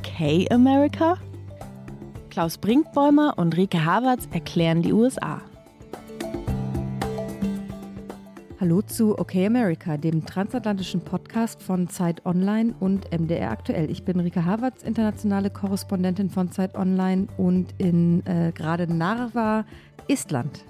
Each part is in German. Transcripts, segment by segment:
okay, America? Klaus Brinkbäumer und Rike Havertz erklären die USA. Hallo zu OK America, dem transatlantischen Podcast von Zeit Online und MDR Aktuell. Ich bin Rika Havertz, internationale Korrespondentin von Zeit Online und in äh, gerade Narva, Estland.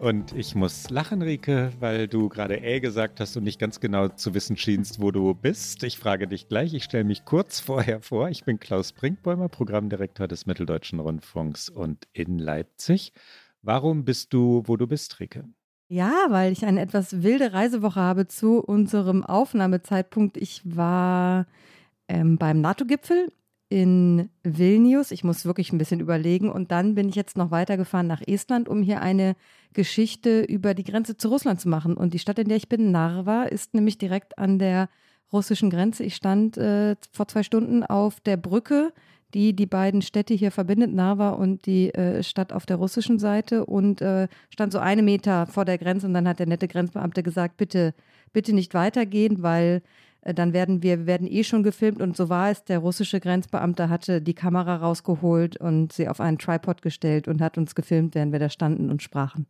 Und ich muss lachen, Rike, weil du gerade äh gesagt hast und nicht ganz genau zu wissen schienst, wo du bist. Ich frage dich gleich, ich stelle mich kurz vorher vor. Ich bin Klaus Brinkbäumer, Programmdirektor des Mitteldeutschen Rundfunks und in Leipzig. Warum bist du, wo du bist, Rike? Ja, weil ich eine etwas wilde Reisewoche habe zu unserem Aufnahmezeitpunkt. Ich war ähm, beim NATO-Gipfel in Vilnius. Ich muss wirklich ein bisschen überlegen. Und dann bin ich jetzt noch weitergefahren nach Estland, um hier eine Geschichte über die Grenze zu Russland zu machen. Und die Stadt, in der ich bin, Narva, ist nämlich direkt an der russischen Grenze. Ich stand äh, vor zwei Stunden auf der Brücke die die beiden Städte hier verbindet, Narva und die äh, Stadt auf der russischen Seite und äh, stand so eine Meter vor der Grenze und dann hat der nette Grenzbeamte gesagt, bitte, bitte nicht weitergehen, weil dann werden wir, wir werden eh schon gefilmt und so war es. Der russische Grenzbeamte hatte die Kamera rausgeholt und sie auf einen Tripod gestellt und hat uns gefilmt, während wir da standen und sprachen.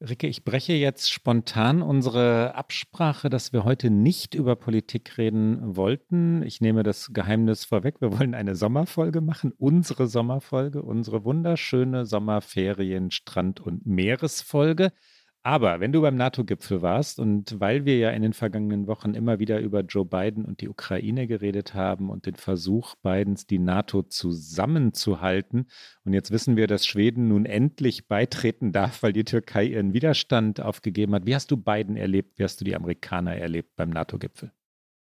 Ricke, ich breche jetzt spontan unsere Absprache, dass wir heute nicht über Politik reden wollten. Ich nehme das Geheimnis vorweg. Wir wollen eine Sommerfolge machen, unsere Sommerfolge, unsere wunderschöne Sommerferien, Strand- und Meeresfolge. Aber wenn du beim NATO-Gipfel warst und weil wir ja in den vergangenen Wochen immer wieder über Joe Biden und die Ukraine geredet haben und den Versuch Bidens, die NATO zusammenzuhalten, und jetzt wissen wir, dass Schweden nun endlich beitreten darf, weil die Türkei ihren Widerstand aufgegeben hat. Wie hast du Biden erlebt? Wie hast du die Amerikaner erlebt beim NATO-Gipfel?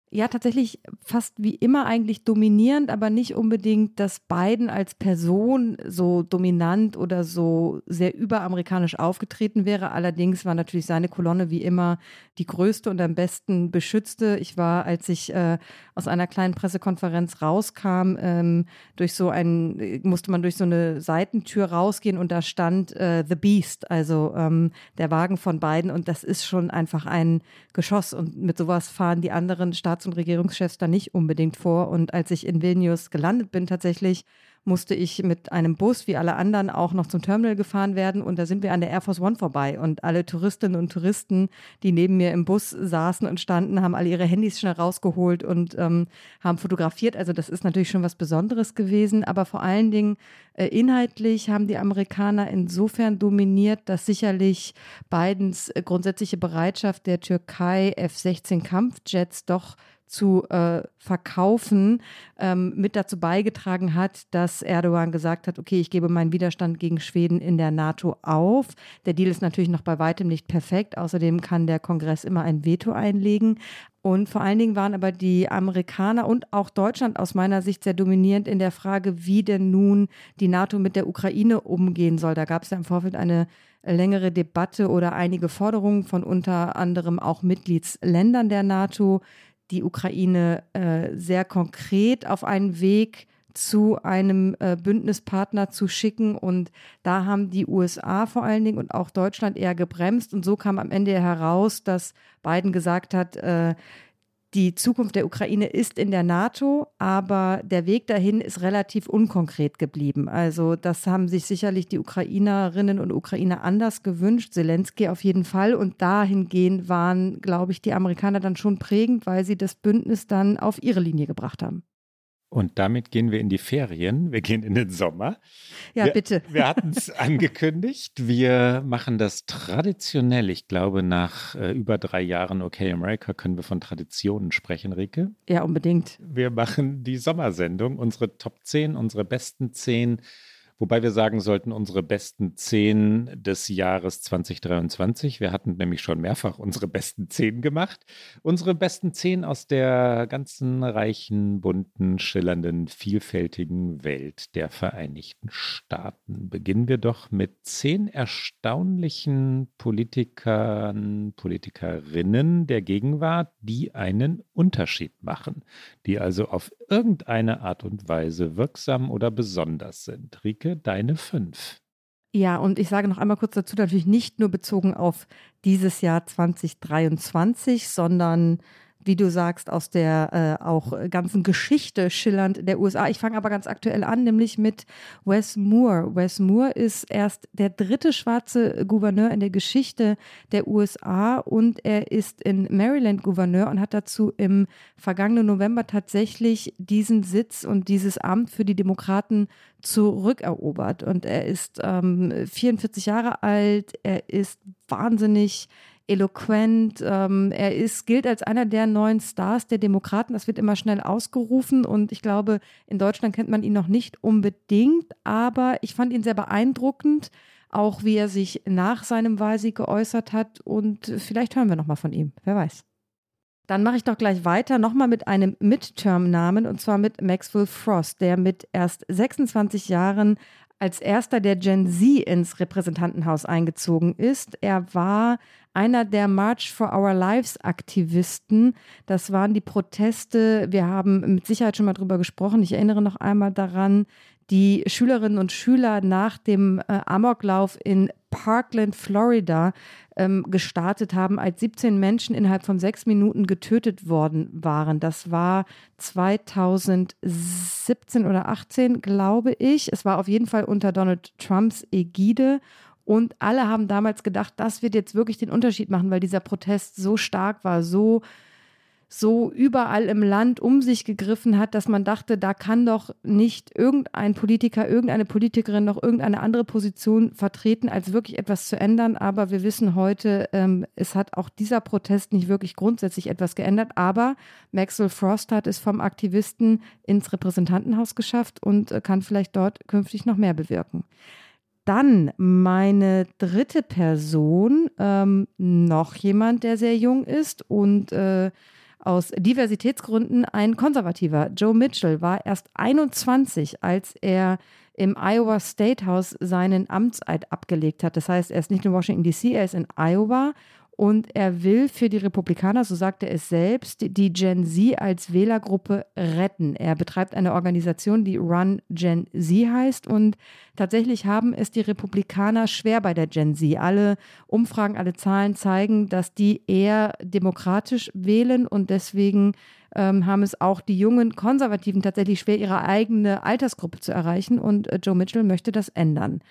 Ja, tatsächlich fast wie immer eigentlich dominierend, aber nicht unbedingt, dass Biden als Person so dominant oder so sehr überamerikanisch aufgetreten wäre. Allerdings war natürlich seine Kolonne wie immer die größte und am besten beschützte. Ich war, als ich äh, aus einer kleinen Pressekonferenz rauskam, ähm, durch so ein, musste man durch so eine Seitentür rausgehen und da stand äh, The Beast, also ähm, der Wagen von Biden und das ist schon einfach ein Geschoss und mit sowas fahren die anderen Staaten Staats- und Regierungschefs da nicht unbedingt vor. Und als ich in Vilnius gelandet bin, tatsächlich musste ich mit einem Bus wie alle anderen auch noch zum Terminal gefahren werden und da sind wir an der Air Force One vorbei und alle Touristinnen und Touristen, die neben mir im Bus saßen und standen, haben alle ihre Handys schnell rausgeholt und ähm, haben fotografiert. Also das ist natürlich schon was Besonderes gewesen, aber vor allen Dingen äh, inhaltlich haben die Amerikaner insofern dominiert, dass sicherlich Bidens grundsätzliche Bereitschaft der Türkei F-16 Kampfjets doch zu äh, verkaufen, ähm, mit dazu beigetragen hat, dass Erdogan gesagt hat, okay, ich gebe meinen Widerstand gegen Schweden in der NATO auf. Der Deal ist natürlich noch bei weitem nicht perfekt. Außerdem kann der Kongress immer ein Veto einlegen. Und vor allen Dingen waren aber die Amerikaner und auch Deutschland aus meiner Sicht sehr dominierend in der Frage, wie denn nun die NATO mit der Ukraine umgehen soll. Da gab es ja im Vorfeld eine längere Debatte oder einige Forderungen von unter anderem auch Mitgliedsländern der NATO, die Ukraine äh, sehr konkret auf einen Weg zu einem äh, Bündnispartner zu schicken. Und da haben die USA vor allen Dingen und auch Deutschland eher gebremst. Und so kam am Ende heraus, dass Biden gesagt hat, äh, die Zukunft der Ukraine ist in der NATO, aber der Weg dahin ist relativ unkonkret geblieben. Also das haben sich sicherlich die Ukrainerinnen und Ukrainer anders gewünscht, Zelensky auf jeden Fall. Und dahingehend waren, glaube ich, die Amerikaner dann schon prägend, weil sie das Bündnis dann auf ihre Linie gebracht haben. Und damit gehen wir in die Ferien. Wir gehen in den Sommer. Ja, wir, bitte. Wir hatten es angekündigt. Wir machen das traditionell. Ich glaube, nach äh, über drei Jahren OK America können wir von Traditionen sprechen, Rike. Ja, unbedingt. Wir machen die Sommersendung, unsere Top 10, unsere besten 10 Wobei wir sagen sollten, unsere besten zehn des Jahres 2023. Wir hatten nämlich schon mehrfach unsere besten zehn gemacht. Unsere besten zehn aus der ganzen reichen, bunten, schillernden, vielfältigen Welt der Vereinigten Staaten. Beginnen wir doch mit zehn erstaunlichen Politikern, Politikerinnen der Gegenwart, die einen Unterschied machen, die also auf irgendeine Art und Weise wirksam oder besonders sind. Rike, deine fünf. Ja, und ich sage noch einmal kurz dazu, natürlich nicht nur bezogen auf dieses Jahr 2023, sondern wie du sagst, aus der äh, auch ganzen Geschichte schillernd der USA. Ich fange aber ganz aktuell an, nämlich mit Wes Moore. Wes Moore ist erst der dritte schwarze Gouverneur in der Geschichte der USA und er ist in Maryland Gouverneur und hat dazu im vergangenen November tatsächlich diesen Sitz und dieses Amt für die Demokraten zurückerobert. Und er ist ähm, 44 Jahre alt, er ist wahnsinnig eloquent. Ähm, er ist, gilt als einer der neuen Stars der Demokraten. Das wird immer schnell ausgerufen und ich glaube, in Deutschland kennt man ihn noch nicht unbedingt, aber ich fand ihn sehr beeindruckend, auch wie er sich nach seinem Wahlsieg geäußert hat und vielleicht hören wir noch mal von ihm. Wer weiß. Dann mache ich doch gleich weiter, nochmal mit einem Midterm-Namen und zwar mit Maxwell Frost, der mit erst 26 Jahren als erster der Gen Z ins Repräsentantenhaus eingezogen ist. Er war einer der March for Our Lives Aktivisten. Das waren die Proteste. Wir haben mit Sicherheit schon mal drüber gesprochen. Ich erinnere noch einmal daran, die Schülerinnen und Schüler nach dem äh, Amoklauf in Parkland, Florida, ähm, gestartet haben, als 17 Menschen innerhalb von sechs Minuten getötet worden waren. Das war 2017 oder 18, glaube ich. Es war auf jeden Fall unter Donald Trumps Ägide. Und alle haben damals gedacht, das wird jetzt wirklich den Unterschied machen, weil dieser Protest so stark war, so so überall im Land um sich gegriffen hat, dass man dachte, da kann doch nicht irgendein Politiker, irgendeine Politikerin noch irgendeine andere Position vertreten, als wirklich etwas zu ändern. Aber wir wissen heute, ähm, es hat auch dieser Protest nicht wirklich grundsätzlich etwas geändert. Aber Maxwell Frost hat es vom Aktivisten ins Repräsentantenhaus geschafft und äh, kann vielleicht dort künftig noch mehr bewirken. Dann meine dritte Person, ähm, noch jemand, der sehr jung ist und äh, aus Diversitätsgründen ein Konservativer. Joe Mitchell war erst 21, als er im Iowa State House seinen Amtseid abgelegt hat. Das heißt, er ist nicht in Washington, D.C., er ist in Iowa und er will für die Republikaner, so sagt er es selbst, die Gen Z als Wählergruppe retten. Er betreibt eine Organisation, die Run Gen Z heißt. Und tatsächlich haben es die Republikaner schwer bei der Gen Z. Alle Umfragen, alle Zahlen zeigen, dass die eher demokratisch wählen und deswegen ähm, haben es auch die jungen Konservativen tatsächlich schwer, ihre eigene Altersgruppe zu erreichen. Und äh, Joe Mitchell möchte das ändern.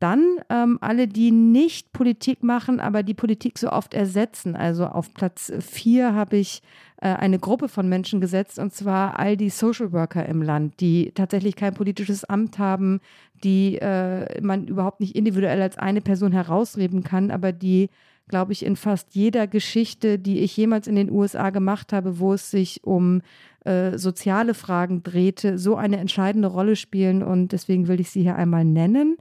Dann ähm, alle, die nicht Politik machen, aber die Politik so oft ersetzen. Also auf Platz vier habe ich äh, eine Gruppe von Menschen gesetzt, und zwar all die Social Worker im Land, die tatsächlich kein politisches Amt haben, die äh, man überhaupt nicht individuell als eine Person herausreden kann, aber die glaube ich, in fast jeder Geschichte, die ich jemals in den USA gemacht habe, wo es sich um äh, soziale Fragen drehte, so eine entscheidende Rolle spielen. Und deswegen will ich sie hier einmal nennen.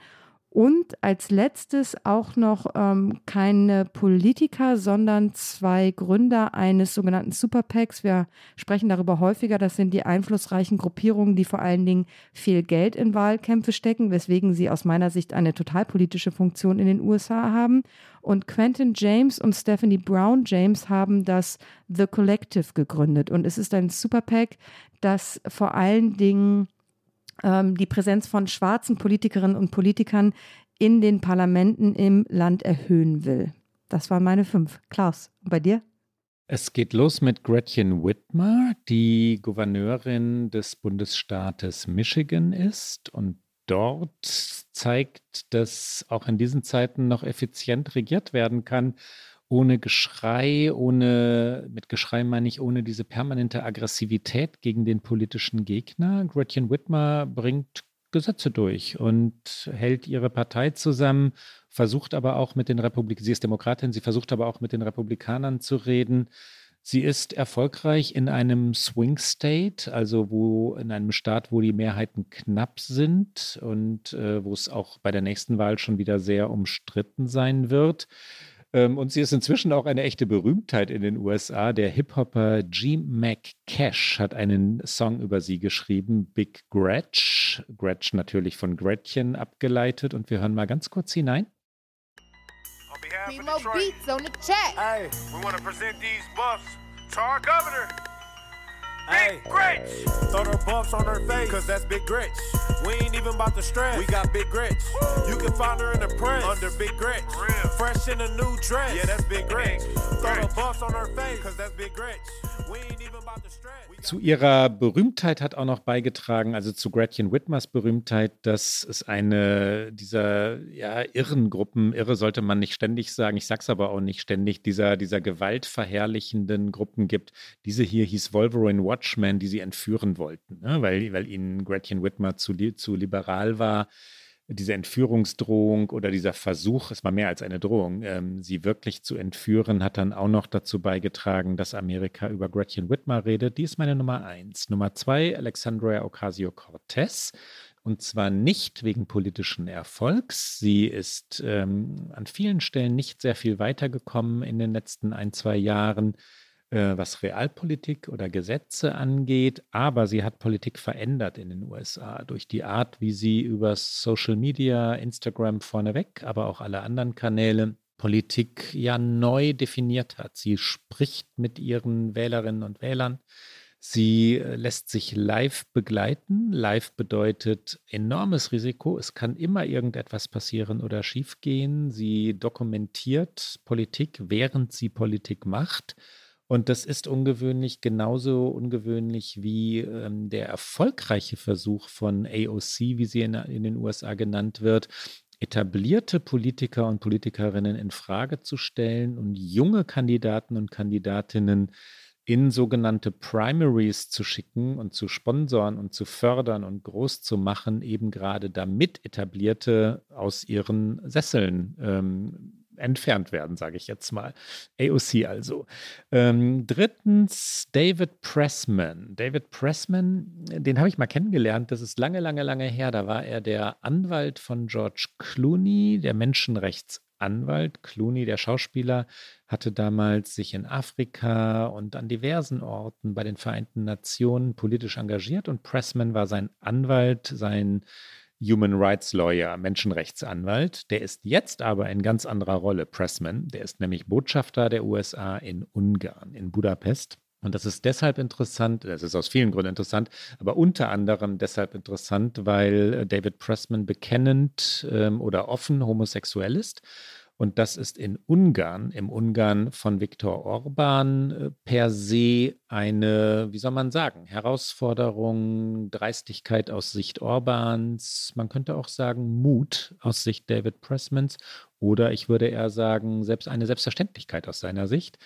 Und als letztes auch noch ähm, keine Politiker, sondern zwei Gründer eines sogenannten Superpacks. Wir sprechen darüber häufiger. Das sind die einflussreichen Gruppierungen, die vor allen Dingen viel Geld in Wahlkämpfe stecken, weswegen sie aus meiner Sicht eine totalpolitische Funktion in den USA haben. Und Quentin James und Stephanie Brown James haben das The Collective gegründet. Und es ist ein Superpack, das vor allen Dingen ähm, die Präsenz von schwarzen Politikerinnen und Politikern in den Parlamenten im Land erhöhen will. Das waren meine fünf. Klaus, bei dir? Es geht los mit Gretchen Whitmer, die Gouverneurin des Bundesstaates Michigan ist und dort zeigt, dass auch in diesen Zeiten noch effizient regiert werden kann ohne Geschrei, ohne, mit Geschrei meine ich, ohne diese permanente Aggressivität gegen den politischen Gegner. Gretchen Whitmer bringt Gesetze durch und hält ihre Partei zusammen, versucht aber auch mit den Republikanern, sie ist Demokratin, sie versucht aber auch mit den Republikanern zu reden. Sie ist erfolgreich in einem Swing State, also wo in einem Staat, wo die Mehrheiten knapp sind und äh, wo es auch bei der nächsten Wahl schon wieder sehr umstritten sein wird. Ähm, und sie ist inzwischen auch eine echte Berühmtheit in den USA. Der Hip-Hopper G. McCash hat einen Song über sie geschrieben, Big Gretch. Gretch natürlich von Gretchen abgeleitet. Und wir hören mal ganz kurz hinein. Primo Beats on the check. Hey, we want to present these buffs to our governor. Big Gretch. Throw the bumps on her face, cause that's Big Gretch. We ain't even about to stress. We got Big Gretch. You can find her in the press under Big Gretch. Fresh in a new dress. Yeah, that's Big Gretch. Throw the bumps on her face, cause that's Big Gretch. Zu ihrer Berühmtheit hat auch noch beigetragen, also zu Gretchen Whitmers Berühmtheit, dass es eine dieser ja, irren Gruppen, irre sollte man nicht ständig sagen, ich sag's aber auch nicht ständig, dieser, dieser gewaltverherrlichenden Gruppen gibt. Diese hier hieß Wolverine Watchmen, die sie entführen wollten, ne? weil, weil ihnen Gretchen Whitmer zu, zu liberal war diese Entführungsdrohung oder dieser Versuch, es war mehr als eine Drohung, ähm, sie wirklich zu entführen, hat dann auch noch dazu beigetragen, dass Amerika über Gretchen Whitmer redet. Die ist meine Nummer eins. Nummer zwei, Alexandria Ocasio-Cortez. Und zwar nicht wegen politischen Erfolgs. Sie ist ähm, an vielen Stellen nicht sehr viel weitergekommen in den letzten ein, zwei Jahren. Äh, was Realpolitik oder Gesetze angeht, aber sie hat Politik verändert in den USA durch die Art, wie sie über Social Media, Instagram vorneweg, aber auch alle anderen Kanäle Politik ja neu definiert hat. Sie spricht mit ihren Wählerinnen und Wählern. Sie äh, lässt sich live begleiten. Live bedeutet enormes Risiko. Es kann immer irgendetwas passieren oder schiefgehen. Sie dokumentiert Politik, während sie Politik macht. Und das ist ungewöhnlich, genauso ungewöhnlich wie ähm, der erfolgreiche Versuch von AOC, wie sie in, in den USA genannt wird, etablierte Politiker und Politikerinnen in Frage zu stellen und junge Kandidaten und Kandidatinnen in sogenannte Primaries zu schicken und zu sponsoren und zu fördern und groß zu machen, eben gerade damit etablierte aus ihren Sesseln ähm, entfernt werden, sage ich jetzt mal. AOC also. Ähm, drittens David Pressman. David Pressman, den habe ich mal kennengelernt. Das ist lange, lange, lange her. Da war er der Anwalt von George Clooney, der Menschenrechtsanwalt. Clooney, der Schauspieler, hatte damals sich in Afrika und an diversen Orten bei den Vereinten Nationen politisch engagiert und Pressman war sein Anwalt, sein Human Rights Lawyer, Menschenrechtsanwalt. Der ist jetzt aber in ganz anderer Rolle, Pressman. Der ist nämlich Botschafter der USA in Ungarn, in Budapest. Und das ist deshalb interessant, das ist aus vielen Gründen interessant, aber unter anderem deshalb interessant, weil David Pressman bekennend ähm, oder offen homosexuell ist und das ist in Ungarn, im Ungarn von Viktor Orban äh, per se eine, wie soll man sagen, Herausforderung, Dreistigkeit aus Sicht Orbans, man könnte auch sagen Mut aus Sicht David Pressmans oder ich würde eher sagen, selbst eine Selbstverständlichkeit aus seiner Sicht.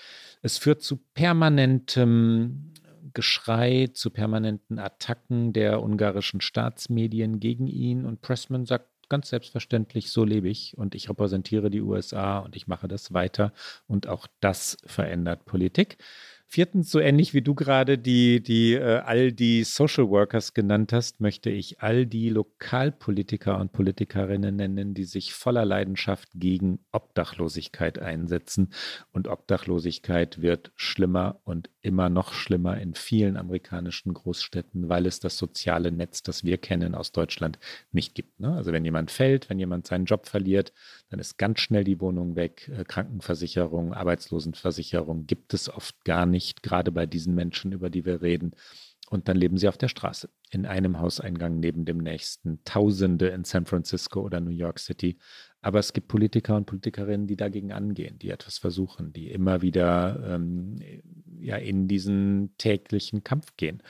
Es führt zu permanentem Geschrei, zu permanenten Attacken der ungarischen Staatsmedien gegen ihn und Pressman sagt ganz selbstverständlich, so lebe ich und ich repräsentiere die USA und ich mache das weiter und auch das verändert Politik. Viertens, so ähnlich wie du gerade die, die, äh, all die Social Workers genannt hast, möchte ich all die Lokalpolitiker und Politikerinnen nennen, die sich voller Leidenschaft gegen Obdachlosigkeit einsetzen. Und Obdachlosigkeit wird schlimmer und immer noch schlimmer in vielen amerikanischen Großstädten, weil es das soziale Netz, das wir kennen aus Deutschland, nicht gibt. Ne? Also wenn jemand fällt, wenn jemand seinen Job verliert, dann ist ganz schnell die Wohnung weg. Äh, Krankenversicherung, Arbeitslosenversicherung gibt es oft gar nicht, gerade bei diesen Menschen, über die wir reden. Und dann leben sie auf der Straße, in einem Hauseingang neben dem nächsten. Tausende in San Francisco oder New York City. Aber es gibt Politiker und Politikerinnen, die dagegen angehen, die etwas versuchen, die immer wieder ähm, ja, in diesen täglichen Kampf gehen.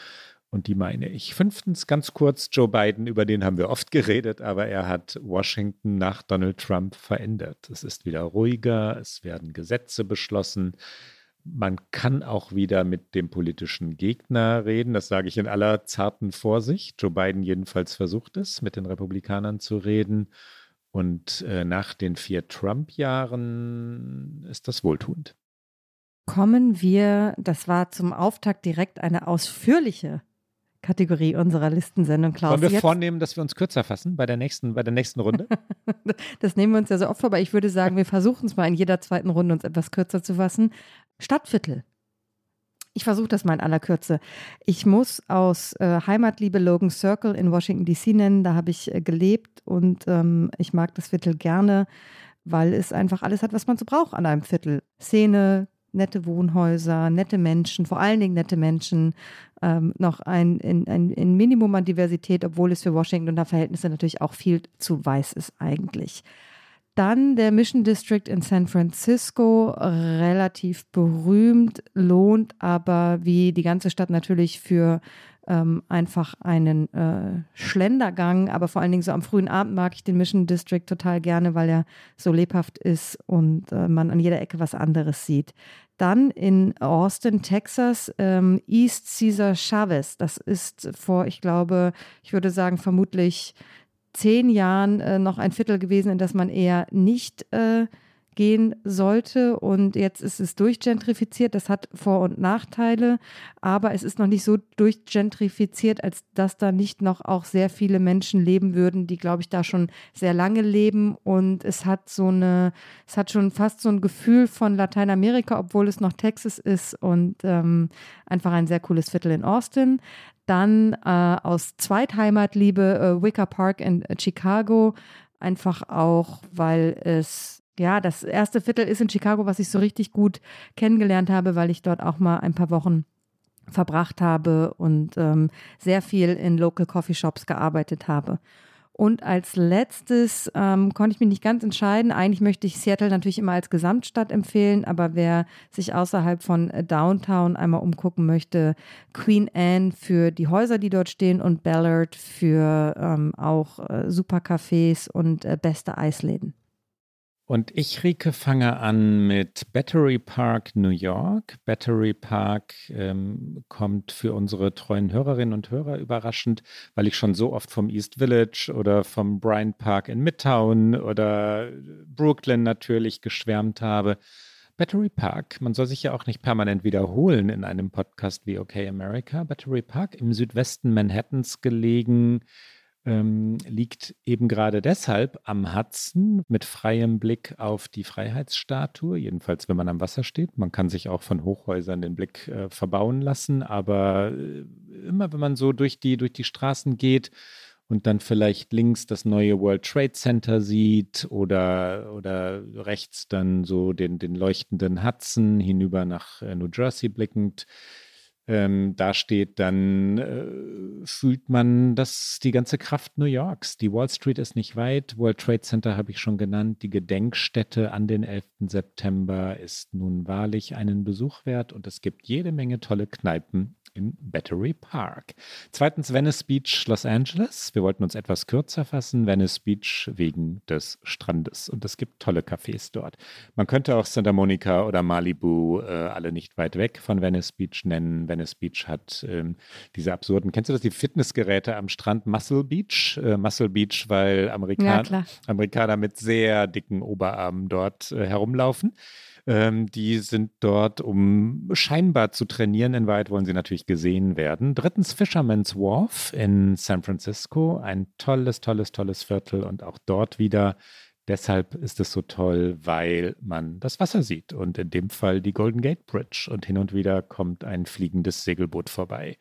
Und die meine ich. Fünftens, ganz kurz, Joe Biden, über den haben wir oft geredet, aber er hat Washington nach Donald Trump verändert. Es ist wieder ruhiger, es werden Gesetze beschlossen. Man kann auch wieder mit dem politischen Gegner reden. Das sage ich in aller zarten Vorsicht. Joe Biden jedenfalls versucht es, mit den Republikanern zu reden. Und äh, nach den vier Trump-Jahren ist das wohltuend. Kommen wir, das war zum Auftakt direkt eine ausführliche Kategorie unserer Listensendung, Klaus. Wollen wir Jetzt, vornehmen, dass wir uns kürzer fassen bei der nächsten, bei der nächsten Runde? das nehmen wir uns ja so oft vor, aber ich würde sagen, wir versuchen es mal in jeder zweiten Runde uns etwas kürzer zu fassen. Stadtviertel. Ich versuche das mal in aller Kürze. Ich muss aus äh, Heimatliebe Logan Circle in Washington DC nennen. Da habe ich äh, gelebt und ähm, ich mag das Viertel gerne, weil es einfach alles hat, was man so braucht an einem Viertel. Szene, nette Wohnhäuser, nette Menschen, vor allen Dingen nette Menschen, ähm, noch ein, ein, ein, Minimum an Diversität, obwohl es für Washingtoner Verhältnisse natürlich auch viel zu weiß ist eigentlich. Dann der Mission District in San Francisco, relativ berühmt, lohnt aber wie die ganze Stadt natürlich für ähm, einfach einen äh, Schlendergang, aber vor allen Dingen so am frühen Abend mag ich den Mission District total gerne, weil er so lebhaft ist und äh, man an jeder Ecke was anderes sieht. Dann in Austin, Texas, ähm, East Caesar Chavez. Das ist vor, ich glaube, ich würde sagen, vermutlich zehn Jahren äh, noch ein Viertel gewesen, in das man eher nicht äh, gehen sollte. Und jetzt ist es durchgentrifiziert. Das hat Vor- und Nachteile, aber es ist noch nicht so durchgentrifiziert, als dass da nicht noch auch sehr viele Menschen leben würden, die, glaube ich, da schon sehr lange leben. Und es hat so eine, es hat schon fast so ein Gefühl von Lateinamerika, obwohl es noch Texas ist und ähm, einfach ein sehr cooles Viertel in Austin. Dann äh, aus Zweitheimatliebe äh, Wicker Park in äh, Chicago. Einfach auch, weil es, ja, das erste Viertel ist in Chicago, was ich so richtig gut kennengelernt habe, weil ich dort auch mal ein paar Wochen verbracht habe und ähm, sehr viel in Local Coffee Shops gearbeitet habe. Und als letztes ähm, konnte ich mich nicht ganz entscheiden. Eigentlich möchte ich Seattle natürlich immer als Gesamtstadt empfehlen, aber wer sich außerhalb von äh, Downtown einmal umgucken möchte, Queen Anne für die Häuser, die dort stehen und Ballard für ähm, auch äh, super Cafés und äh, beste Eisläden. Und ich, Rike, fange an mit Battery Park New York. Battery Park ähm, kommt für unsere treuen Hörerinnen und Hörer überraschend, weil ich schon so oft vom East Village oder vom Bryant Park in Midtown oder Brooklyn natürlich geschwärmt habe. Battery Park, man soll sich ja auch nicht permanent wiederholen in einem Podcast wie OK America. Battery Park im Südwesten Manhattans gelegen, ähm, liegt eben gerade deshalb am Hudson mit freiem Blick auf die Freiheitsstatue, jedenfalls wenn man am Wasser steht. Man kann sich auch von Hochhäusern den Blick äh, verbauen lassen, aber äh, immer wenn man so durch die, durch die Straßen geht und dann vielleicht links das neue World Trade Center sieht oder, oder rechts dann so den, den leuchtenden Hudson hinüber nach äh, New Jersey blickend, ähm, da steht, dann äh, fühlt man das die ganze Kraft New Yorks. Die Wall Street ist nicht weit. World Trade Center habe ich schon genannt. Die Gedenkstätte an den 11. September ist nun wahrlich einen Besuch wert und es gibt jede Menge tolle Kneipen in Battery Park. Zweitens Venice Beach, Los Angeles. Wir wollten uns etwas kürzer fassen. Venice Beach wegen des Strandes. Und es gibt tolle Cafés dort. Man könnte auch Santa Monica oder Malibu, äh, alle nicht weit weg von Venice Beach nennen. Venice Beach hat ähm, diese absurden, kennst du das, die Fitnessgeräte am Strand Muscle Beach? Äh, Muscle Beach, weil Amerikan ja, Amerikaner mit sehr dicken Oberarmen dort äh, herumlaufen. Ähm, die sind dort, um scheinbar zu trainieren. In Wahrheit wollen sie natürlich gesehen werden. Drittens Fisherman's Wharf in San Francisco. Ein tolles, tolles, tolles Viertel und auch dort wieder Deshalb ist es so toll, weil man das Wasser sieht und in dem Fall die Golden Gate Bridge und hin und wieder kommt ein fliegendes Segelboot vorbei.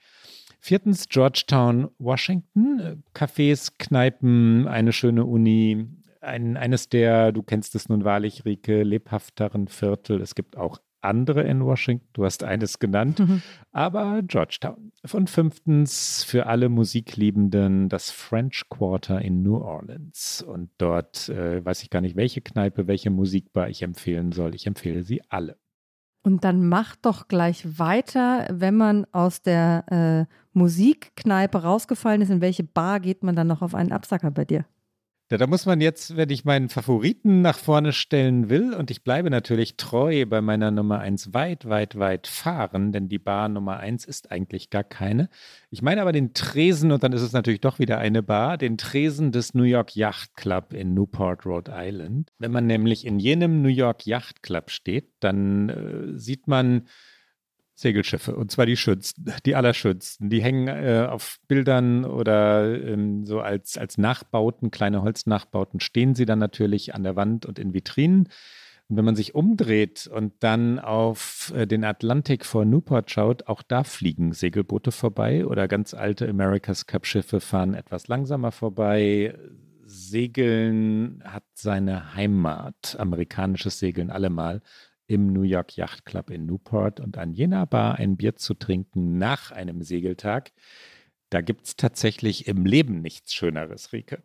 Viertens Georgetown, Washington. Cafés, Kneipen, eine schöne Uni, ein, eines der, du kennst es nun wahrlich, Rike, lebhafteren Viertel. Es gibt auch andere in Washington. Du hast eines genannt, mhm. aber Georgetown. Und fünftens für alle Musikliebenden das French Quarter in New Orleans. Und dort äh, weiß ich gar nicht, welche Kneipe, welche Musikbar ich empfehlen soll. Ich empfehle sie alle. Und dann mach doch gleich weiter, wenn man aus der äh, Musikkneipe rausgefallen ist, in welche Bar geht man dann noch auf einen Absacker bei dir? Ja, da muss man jetzt, wenn ich meinen Favoriten nach vorne stellen will, und ich bleibe natürlich treu bei meiner Nummer 1 weit, weit, weit fahren, denn die Bar Nummer 1 ist eigentlich gar keine. Ich meine aber den Tresen, und dann ist es natürlich doch wieder eine Bar, den Tresen des New York Yacht Club in Newport, Rhode Island. Wenn man nämlich in jenem New York Yacht Club steht, dann äh, sieht man Segelschiffe und zwar die schönsten, die allerschönsten. Die hängen äh, auf Bildern oder ähm, so als, als Nachbauten, kleine Holznachbauten, stehen sie dann natürlich an der Wand und in Vitrinen. Und wenn man sich umdreht und dann auf äh, den Atlantik vor Newport schaut, auch da fliegen Segelboote vorbei oder ganz alte America's Cup Schiffe fahren etwas langsamer vorbei. Segeln hat seine Heimat, amerikanisches Segeln allemal im New York Yacht Club in Newport und an jener Bar ein Bier zu trinken nach einem Segeltag. Da gibt es tatsächlich im Leben nichts Schöneres, Rike.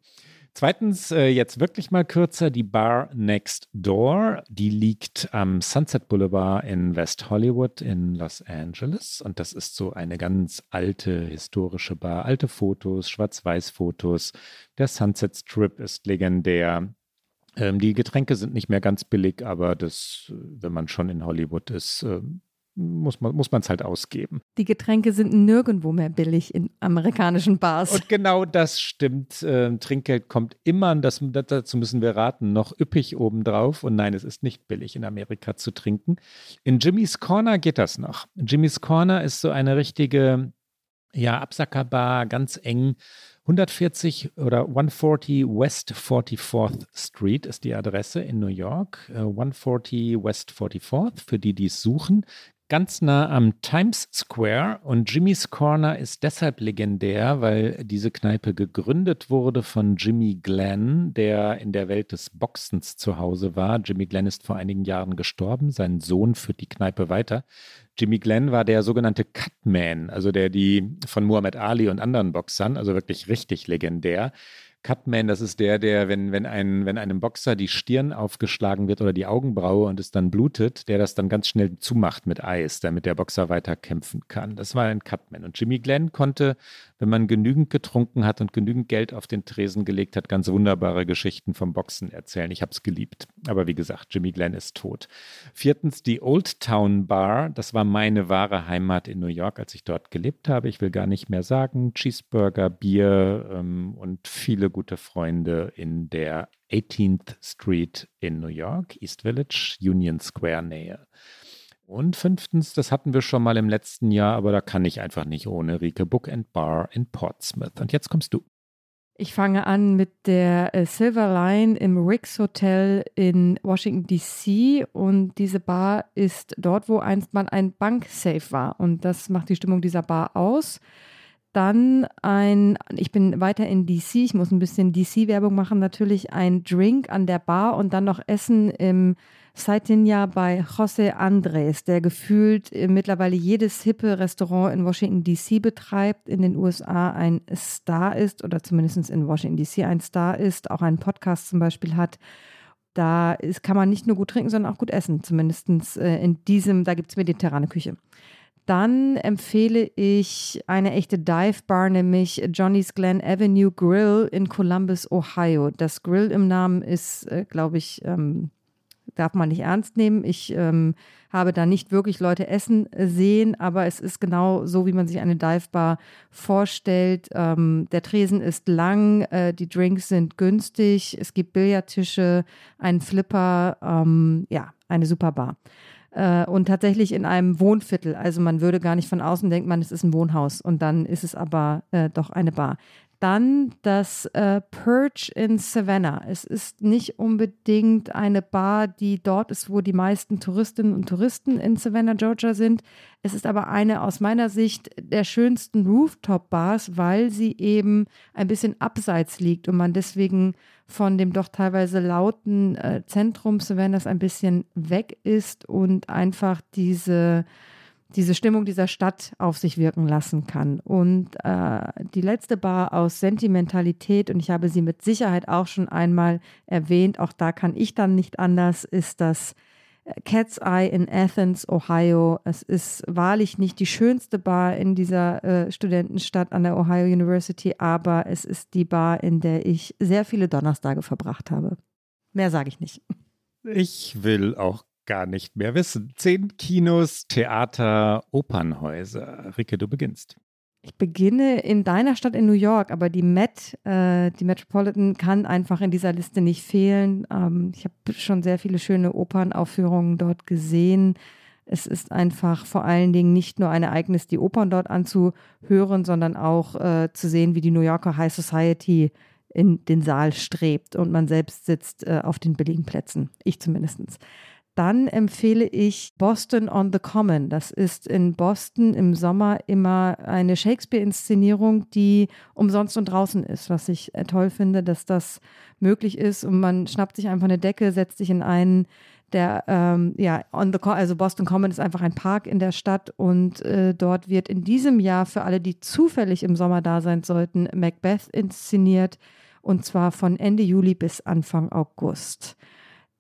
Zweitens, äh, jetzt wirklich mal kürzer, die Bar Next Door. Die liegt am Sunset Boulevard in West Hollywood in Los Angeles. Und das ist so eine ganz alte historische Bar. Alte Fotos, Schwarz-Weiß-Fotos. Der Sunset Strip ist legendär. Ähm, die Getränke sind nicht mehr ganz billig, aber das, wenn man schon in Hollywood ist, äh, muss man es muss halt ausgeben. Die Getränke sind nirgendwo mehr billig in amerikanischen Bars. Und genau das stimmt. Äh, Trinkgeld kommt immer, das, dazu müssen wir raten, noch üppig obendrauf. Und nein, es ist nicht billig in Amerika zu trinken. In Jimmy's Corner geht das noch. Jimmy's Corner ist so eine richtige, ja, Absackerbar, ganz eng 140 oder 140 West 44th Street ist die Adresse in New York. 140 äh, West 44th, für die, die es suchen ganz nah am Times Square und Jimmy's Corner ist deshalb legendär, weil diese Kneipe gegründet wurde von Jimmy Glenn, der in der Welt des Boxens zu Hause war. Jimmy Glenn ist vor einigen Jahren gestorben, sein Sohn führt die Kneipe weiter. Jimmy Glenn war der sogenannte Cutman, also der die von Muhammad Ali und anderen Boxern, also wirklich richtig legendär, Cutman, das ist der, der, wenn, wenn, ein, wenn einem Boxer die Stirn aufgeschlagen wird oder die Augenbraue und es dann blutet, der das dann ganz schnell zumacht mit Eis, damit der Boxer weiter kämpfen kann. Das war ein Cutman. Und Jimmy Glenn konnte, wenn man genügend getrunken hat und genügend Geld auf den Tresen gelegt hat, ganz wunderbare Geschichten vom Boxen erzählen. Ich habe es geliebt. Aber wie gesagt, Jimmy Glenn ist tot. Viertens, die Old Town Bar. Das war meine wahre Heimat in New York, als ich dort gelebt habe. Ich will gar nicht mehr sagen. Cheeseburger, Bier ähm, und viele gute Freunde in der 18th Street in New York, East Village, Union Square Nähe. Und fünftens, das hatten wir schon mal im letzten Jahr, aber da kann ich einfach nicht ohne Rike Book and Bar in Portsmouth. Und jetzt kommst du. Ich fange an mit der äh, Silver Line im Ricks Hotel in Washington, D.C. Und diese Bar ist dort, wo einst mal ein Banksafe war. Und das macht die Stimmung dieser Bar aus. Dann ein, ich bin weiter in DC, ich muss ein bisschen DC-Werbung machen, natürlich ein Drink an der Bar und dann noch Essen im Saitinja bei José Andres, der gefühlt mittlerweile jedes hippe Restaurant in Washington DC betreibt, in den USA ein Star ist oder zumindest in Washington DC ein Star ist, auch einen Podcast zum Beispiel hat. Da ist, kann man nicht nur gut trinken, sondern auch gut essen, zumindest äh, in diesem, da gibt es mediterrane Küche. Dann empfehle ich eine echte Dive Bar, nämlich Johnny's Glen Avenue Grill in Columbus, Ohio. Das Grill im Namen ist, äh, glaube ich, ähm, darf man nicht ernst nehmen. Ich ähm, habe da nicht wirklich Leute essen sehen, aber es ist genau so, wie man sich eine Dive Bar vorstellt. Ähm, der Tresen ist lang, äh, die Drinks sind günstig, es gibt Billardtische, einen Flipper, ähm, ja, eine super Bar äh, und tatsächlich in einem Wohnviertel. Also man würde gar nicht von außen denken, man, es ist ein Wohnhaus und dann ist es aber äh, doch eine Bar. Dann das äh, Perch in Savannah. Es ist nicht unbedingt eine Bar, die dort ist, wo die meisten Touristinnen und Touristen in Savannah, Georgia sind. Es ist aber eine aus meiner Sicht der schönsten Rooftop-Bars, weil sie eben ein bisschen abseits liegt und man deswegen von dem doch teilweise lauten äh, Zentrum Savannahs ein bisschen weg ist und einfach diese diese Stimmung dieser Stadt auf sich wirken lassen kann. Und äh, die letzte Bar aus Sentimentalität, und ich habe sie mit Sicherheit auch schon einmal erwähnt, auch da kann ich dann nicht anders, ist das Cat's Eye in Athens, Ohio. Es ist wahrlich nicht die schönste Bar in dieser äh, Studentenstadt an der Ohio University, aber es ist die Bar, in der ich sehr viele Donnerstage verbracht habe. Mehr sage ich nicht. Ich will auch gar nicht mehr wissen. Zehn Kinos, Theater, Opernhäuser. Ricke, du beginnst. Ich beginne in deiner Stadt in New York, aber die Met, äh, die Metropolitan, kann einfach in dieser Liste nicht fehlen. Ähm, ich habe schon sehr viele schöne Opernaufführungen dort gesehen. Es ist einfach vor allen Dingen nicht nur ein Ereignis, die Opern dort anzuhören, sondern auch äh, zu sehen, wie die New Yorker High Society in den Saal strebt und man selbst sitzt äh, auf den billigen Plätzen. Ich zumindest dann empfehle ich Boston on the Common. Das ist in Boston im Sommer immer eine Shakespeare-Inszenierung, die umsonst und draußen ist, was ich äh, toll finde, dass das möglich ist. Und man schnappt sich einfach eine Decke, setzt sich in einen der, ähm, ja, on the, also Boston Common ist einfach ein Park in der Stadt und äh, dort wird in diesem Jahr für alle, die zufällig im Sommer da sein sollten, Macbeth inszeniert und zwar von Ende Juli bis Anfang August.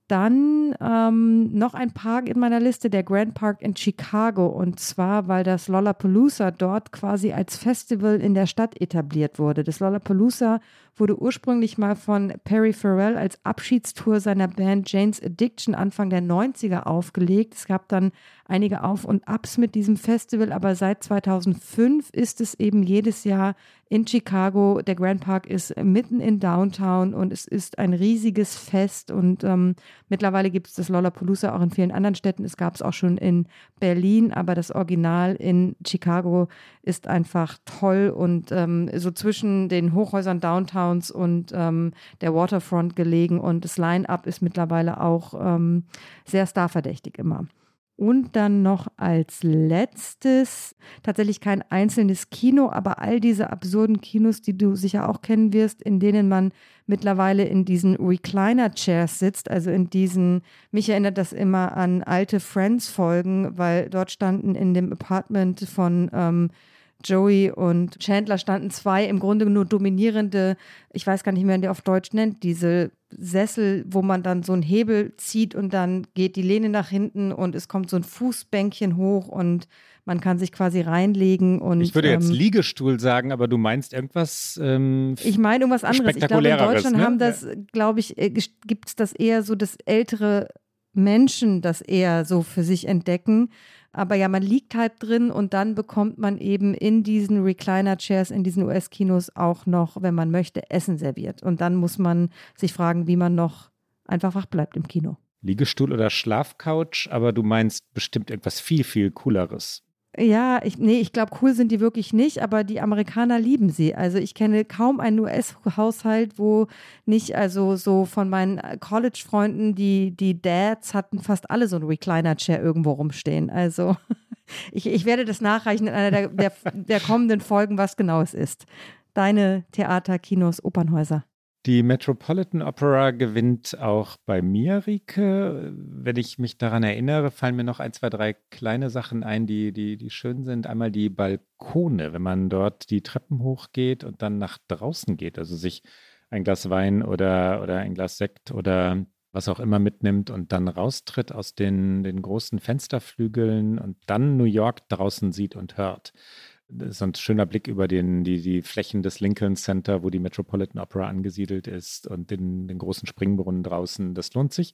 Dann ähm, noch ein Park in meiner Liste, der Grand Park in Chicago. Und zwar, weil das Lollapalooza dort quasi als Festival in der Stadt etabliert wurde. Das Lollapalooza wurde ursprünglich mal von Perry Farrell als Abschiedstour seiner Band Jane's Addiction Anfang der 90er aufgelegt. Es gab dann einige Auf- und Abs mit diesem Festival, aber seit 2005 ist es eben jedes Jahr in Chicago. Der Grand Park ist mitten in Downtown und es ist ein riesiges Fest. Und ähm, mittlerweile gibt es das Lollapalooza auch in vielen anderen Städten. Es gab es auch schon in Berlin, aber das Original in Chicago ist einfach toll und ähm, so zwischen den Hochhäusern Downtowns und ähm, der Waterfront gelegen. Und das Line-up ist mittlerweile auch ähm, sehr starverdächtig immer. Und dann noch als letztes, tatsächlich kein einzelnes Kino, aber all diese absurden Kinos, die du sicher auch kennen wirst, in denen man mittlerweile in diesen Recliner-Chairs sitzt, also in diesen, mich erinnert das immer an alte Friends-Folgen, weil dort standen in dem Apartment von ähm, Joey und Chandler standen zwei im Grunde nur dominierende, ich weiß gar nicht mehr, wie die auf Deutsch nennt, diese Sessel, wo man dann so einen Hebel zieht und dann geht die Lehne nach hinten und es kommt so ein Fußbänkchen hoch und man kann sich quasi reinlegen und. Ich würde jetzt ähm, Liegestuhl sagen, aber du meinst irgendwas. Ähm, ich meine irgendwas anderes. Ich glaube, in Deutschland ne? haben das, glaube ich, äh, gibt es das eher so, dass ältere Menschen das eher so für sich entdecken. Aber ja, man liegt halt drin und dann bekommt man eben in diesen Recliner-Chairs, in diesen US-Kinos auch noch, wenn man möchte, Essen serviert. Und dann muss man sich fragen, wie man noch einfach wach bleibt im Kino. Liegestuhl oder Schlafcouch, aber du meinst bestimmt etwas viel, viel Cooleres. Ja, ich, nee, ich glaube, cool sind die wirklich nicht, aber die Amerikaner lieben sie. Also ich kenne kaum einen US-Haushalt, wo nicht, also so von meinen College-Freunden, die, die Dads hatten fast alle so einen Recliner-Chair irgendwo rumstehen. Also ich, ich werde das nachreichen in einer der, der, der kommenden Folgen, was genau es ist. Deine Theater, Kinos, Opernhäuser. Die Metropolitan Opera gewinnt auch bei mir, Rike. Wenn ich mich daran erinnere, fallen mir noch ein, zwei, drei kleine Sachen ein, die, die, die schön sind. Einmal die Balkone, wenn man dort die Treppen hochgeht und dann nach draußen geht, also sich ein Glas Wein oder, oder ein Glas Sekt oder was auch immer mitnimmt und dann raustritt aus den, den großen Fensterflügeln und dann New York draußen sieht und hört so ein schöner Blick über den, die, die Flächen des Lincoln Center, wo die Metropolitan Opera angesiedelt ist und den, den großen Springbrunnen draußen. Das lohnt sich.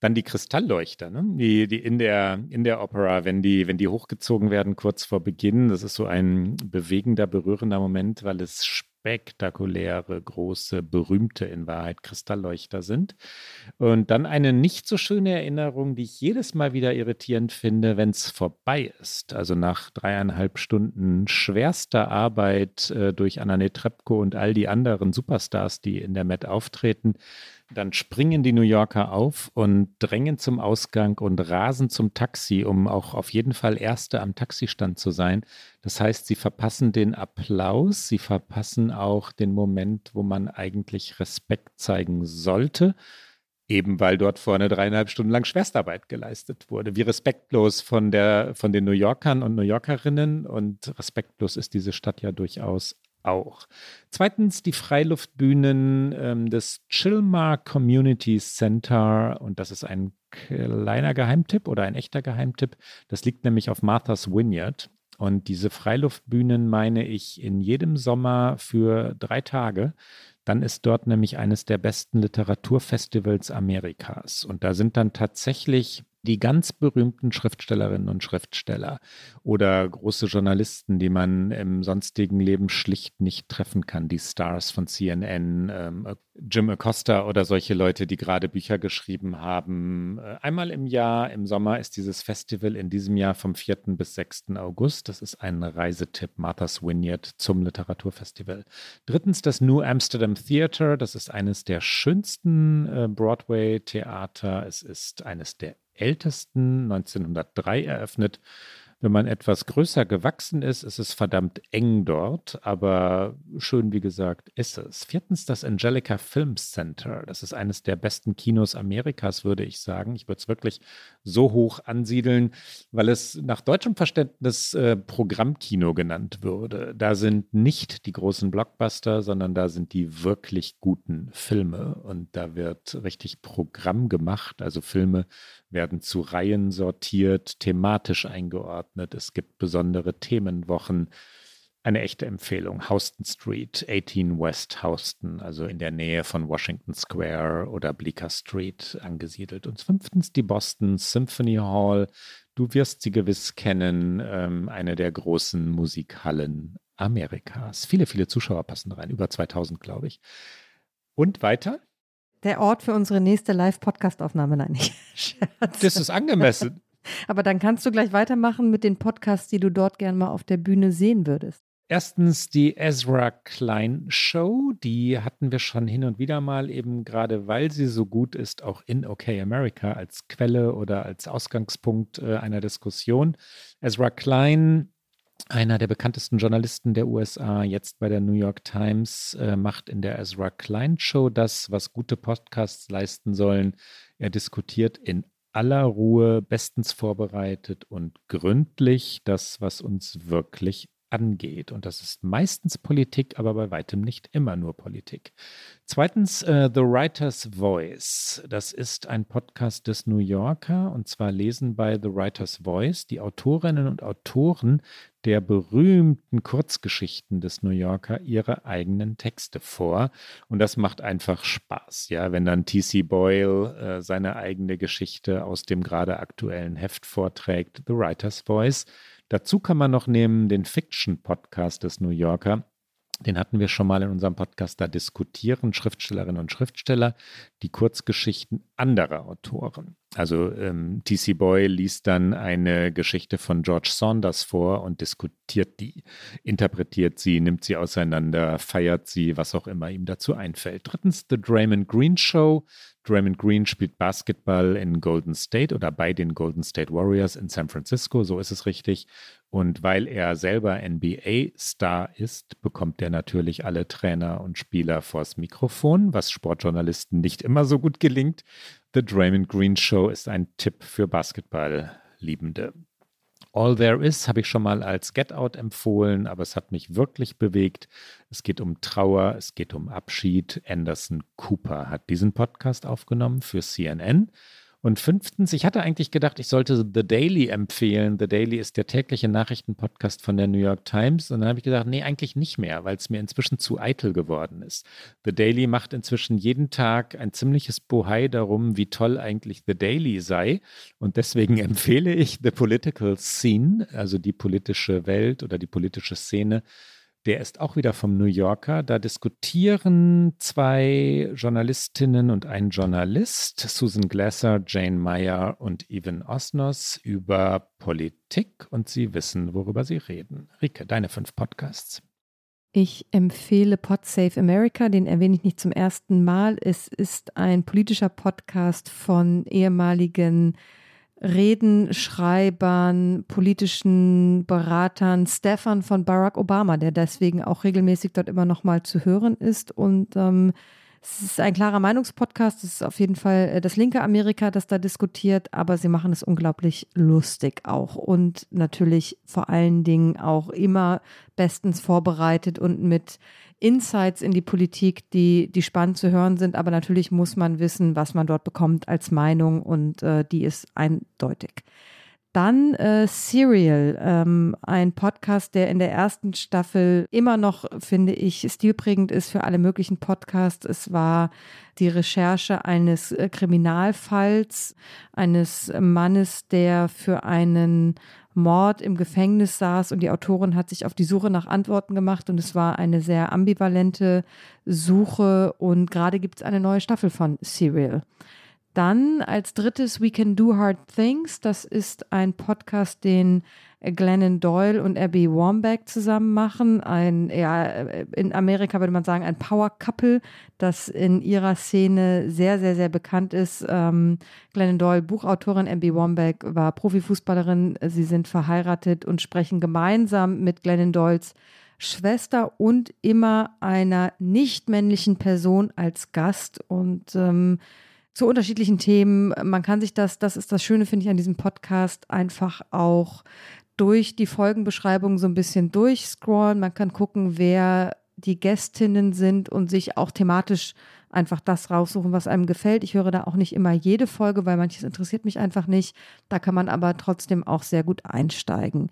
Dann die Kristallleuchter, ne? die, die in der, in der Opera, wenn die, wenn die hochgezogen werden kurz vor Beginn. Das ist so ein bewegender, berührender Moment, weil es spektakuläre, große, berühmte in Wahrheit Kristallleuchter sind. Und dann eine nicht so schöne Erinnerung, die ich jedes Mal wieder irritierend finde, wenn es vorbei ist. Also nach dreieinhalb Stunden schwerster Arbeit äh, durch Anane Trepko und all die anderen Superstars, die in der Met auftreten, dann springen die New Yorker auf und drängen zum Ausgang und rasen zum Taxi, um auch auf jeden Fall Erste am Taxistand zu sein. Das heißt, sie verpassen den Applaus, sie verpassen auch den Moment, wo man eigentlich Respekt zeigen sollte. Eben weil dort vorne dreieinhalb Stunden lang Schwerstarbeit geleistet wurde. Wie respektlos von, der, von den New Yorkern und New Yorkerinnen und respektlos ist diese Stadt ja durchaus auch. Zweitens die Freiluftbühnen ähm, des Chilmar Community Center und das ist ein kleiner Geheimtipp oder ein echter Geheimtipp. Das liegt nämlich auf Martha's Vineyard und diese Freiluftbühnen meine ich in jedem Sommer für drei Tage. Dann ist dort nämlich eines der besten Literaturfestivals Amerikas. Und da sind dann tatsächlich die ganz berühmten Schriftstellerinnen und Schriftsteller oder große Journalisten, die man im sonstigen Leben schlicht nicht treffen kann, die Stars von CNN, ähm, Jim Acosta oder solche Leute, die gerade Bücher geschrieben haben. Äh, einmal im Jahr, im Sommer ist dieses Festival in diesem Jahr vom 4. bis 6. August. Das ist ein Reisetipp, Martha's Vineyard zum Literaturfestival. Drittens das New Amsterdam Theater. Das ist eines der schönsten äh, Broadway-Theater. Es ist eines der ältesten, 1903 eröffnet. Wenn man etwas größer gewachsen ist, ist es verdammt eng dort, aber schön, wie gesagt, ist es. Viertens das Angelica Film Center. Das ist eines der besten Kinos Amerikas, würde ich sagen. Ich würde es wirklich so hoch ansiedeln, weil es nach deutschem Verständnis äh, Programmkino genannt würde. Da sind nicht die großen Blockbuster, sondern da sind die wirklich guten Filme und da wird richtig Programm gemacht. Also Filme werden zu Reihen sortiert, thematisch eingeordnet. Es gibt besondere Themenwochen. Eine echte Empfehlung. Houston Street, 18 West Houston, also in der Nähe von Washington Square oder Bleecker Street angesiedelt. Und fünftens die Boston Symphony Hall. Du wirst sie gewiss kennen, ähm, eine der großen Musikhallen Amerikas. Viele, viele Zuschauer passen rein, über 2000, glaube ich. Und weiter? Der Ort für unsere nächste Live-Podcast-Aufnahme, nein, nicht. Scherz. Das ist angemessen. Aber dann kannst du gleich weitermachen mit den Podcasts, die du dort gerne mal auf der Bühne sehen würdest. Erstens die Ezra Klein Show, die hatten wir schon hin und wieder mal, eben gerade weil sie so gut ist, auch in OK America als Quelle oder als Ausgangspunkt äh, einer Diskussion. Ezra Klein einer der bekanntesten Journalisten der USA, jetzt bei der New York Times, äh, macht in der Ezra Klein Show das, was gute Podcasts leisten sollen. Er diskutiert in aller Ruhe, bestens vorbereitet und gründlich das, was uns wirklich angeht. Und das ist meistens Politik, aber bei weitem nicht immer nur Politik. Zweitens, äh, The Writer's Voice. Das ist ein Podcast des New Yorker und zwar lesen bei The Writer's Voice die Autorinnen und Autoren der berühmten Kurzgeschichten des New Yorker ihre eigenen Texte vor. Und das macht einfach Spaß, ja, wenn dann T.C. Boyle äh, seine eigene Geschichte aus dem gerade aktuellen Heft vorträgt, The Writer's Voice. Dazu kann man noch nehmen den Fiction-Podcast des New Yorker. Den hatten wir schon mal in unserem Podcast, da diskutieren Schriftstellerinnen und Schriftsteller die Kurzgeschichten anderer Autoren. Also ähm, T.C. Boyle liest dann eine Geschichte von George Saunders vor und diskutiert die, interpretiert sie, nimmt sie auseinander, feiert sie, was auch immer ihm dazu einfällt. Drittens The Draymond Green Show. Draymond Green spielt Basketball in Golden State oder bei den Golden State Warriors in San Francisco, so ist es richtig. Und weil er selber NBA-Star ist, bekommt er natürlich alle Trainer und Spieler vors Mikrofon, was Sportjournalisten nicht immer so gut gelingt. The Draymond Green Show ist ein Tipp für Basketball-Liebende. All There Is habe ich schon mal als Get Out empfohlen, aber es hat mich wirklich bewegt. Es geht um Trauer, es geht um Abschied. Anderson Cooper hat diesen Podcast aufgenommen für CNN und fünftens, ich hatte eigentlich gedacht, ich sollte The Daily empfehlen. The Daily ist der tägliche Nachrichtenpodcast von der New York Times. Und dann habe ich gedacht, nee, eigentlich nicht mehr, weil es mir inzwischen zu eitel geworden ist. The Daily macht inzwischen jeden Tag ein ziemliches Bohai darum, wie toll eigentlich The Daily sei. Und deswegen empfehle ich The Political Scene, also die politische Welt oder die politische Szene der ist auch wieder vom New Yorker. Da diskutieren zwei Journalistinnen und ein Journalist, Susan Glasser, Jane Meyer und Evan Osnos, über Politik und sie wissen, worüber sie reden. Rike, deine fünf Podcasts. Ich empfehle PodSafe America, den erwähne ich nicht zum ersten Mal. Es ist ein politischer Podcast von ehemaligen Redenschreibern, politischen Beratern, Stefan von Barack Obama, der deswegen auch regelmäßig dort immer noch mal zu hören ist. Und ähm, es ist ein klarer Meinungspodcast. Es ist auf jeden Fall äh, das linke Amerika, das da diskutiert, aber sie machen es unglaublich lustig auch und natürlich vor allen Dingen auch immer bestens vorbereitet und mit Insights in die Politik, die, die spannend zu hören sind. Aber natürlich muss man wissen, was man dort bekommt als Meinung und äh, die ist eindeutig. Dann äh, Serial, ähm, ein Podcast, der in der ersten Staffel immer noch, finde ich, stilprägend ist für alle möglichen Podcasts. Es war die Recherche eines äh, Kriminalfalls, eines Mannes, der für einen Mord im Gefängnis saß und die Autorin hat sich auf die Suche nach Antworten gemacht und es war eine sehr ambivalente Suche und gerade gibt es eine neue Staffel von Serial. Dann als drittes We Can Do Hard Things. Das ist ein Podcast, den Glennon Doyle und Abby Wambach zusammen machen. Ein, ja, in Amerika würde man sagen, ein Power Couple, das in ihrer Szene sehr, sehr, sehr bekannt ist. Ähm, Glennon Doyle, Buchautorin, Abby Wambach war Profifußballerin. Sie sind verheiratet und sprechen gemeinsam mit Glennon Doyles Schwester und immer einer nicht männlichen Person als Gast und ähm, zu unterschiedlichen Themen. Man kann sich das, das ist das Schöne, finde ich, an diesem Podcast, einfach auch durch die Folgenbeschreibung so ein bisschen durchscrollen. Man kann gucken, wer die Gästinnen sind und sich auch thematisch einfach das raussuchen, was einem gefällt. Ich höre da auch nicht immer jede Folge, weil manches interessiert mich einfach nicht. Da kann man aber trotzdem auch sehr gut einsteigen.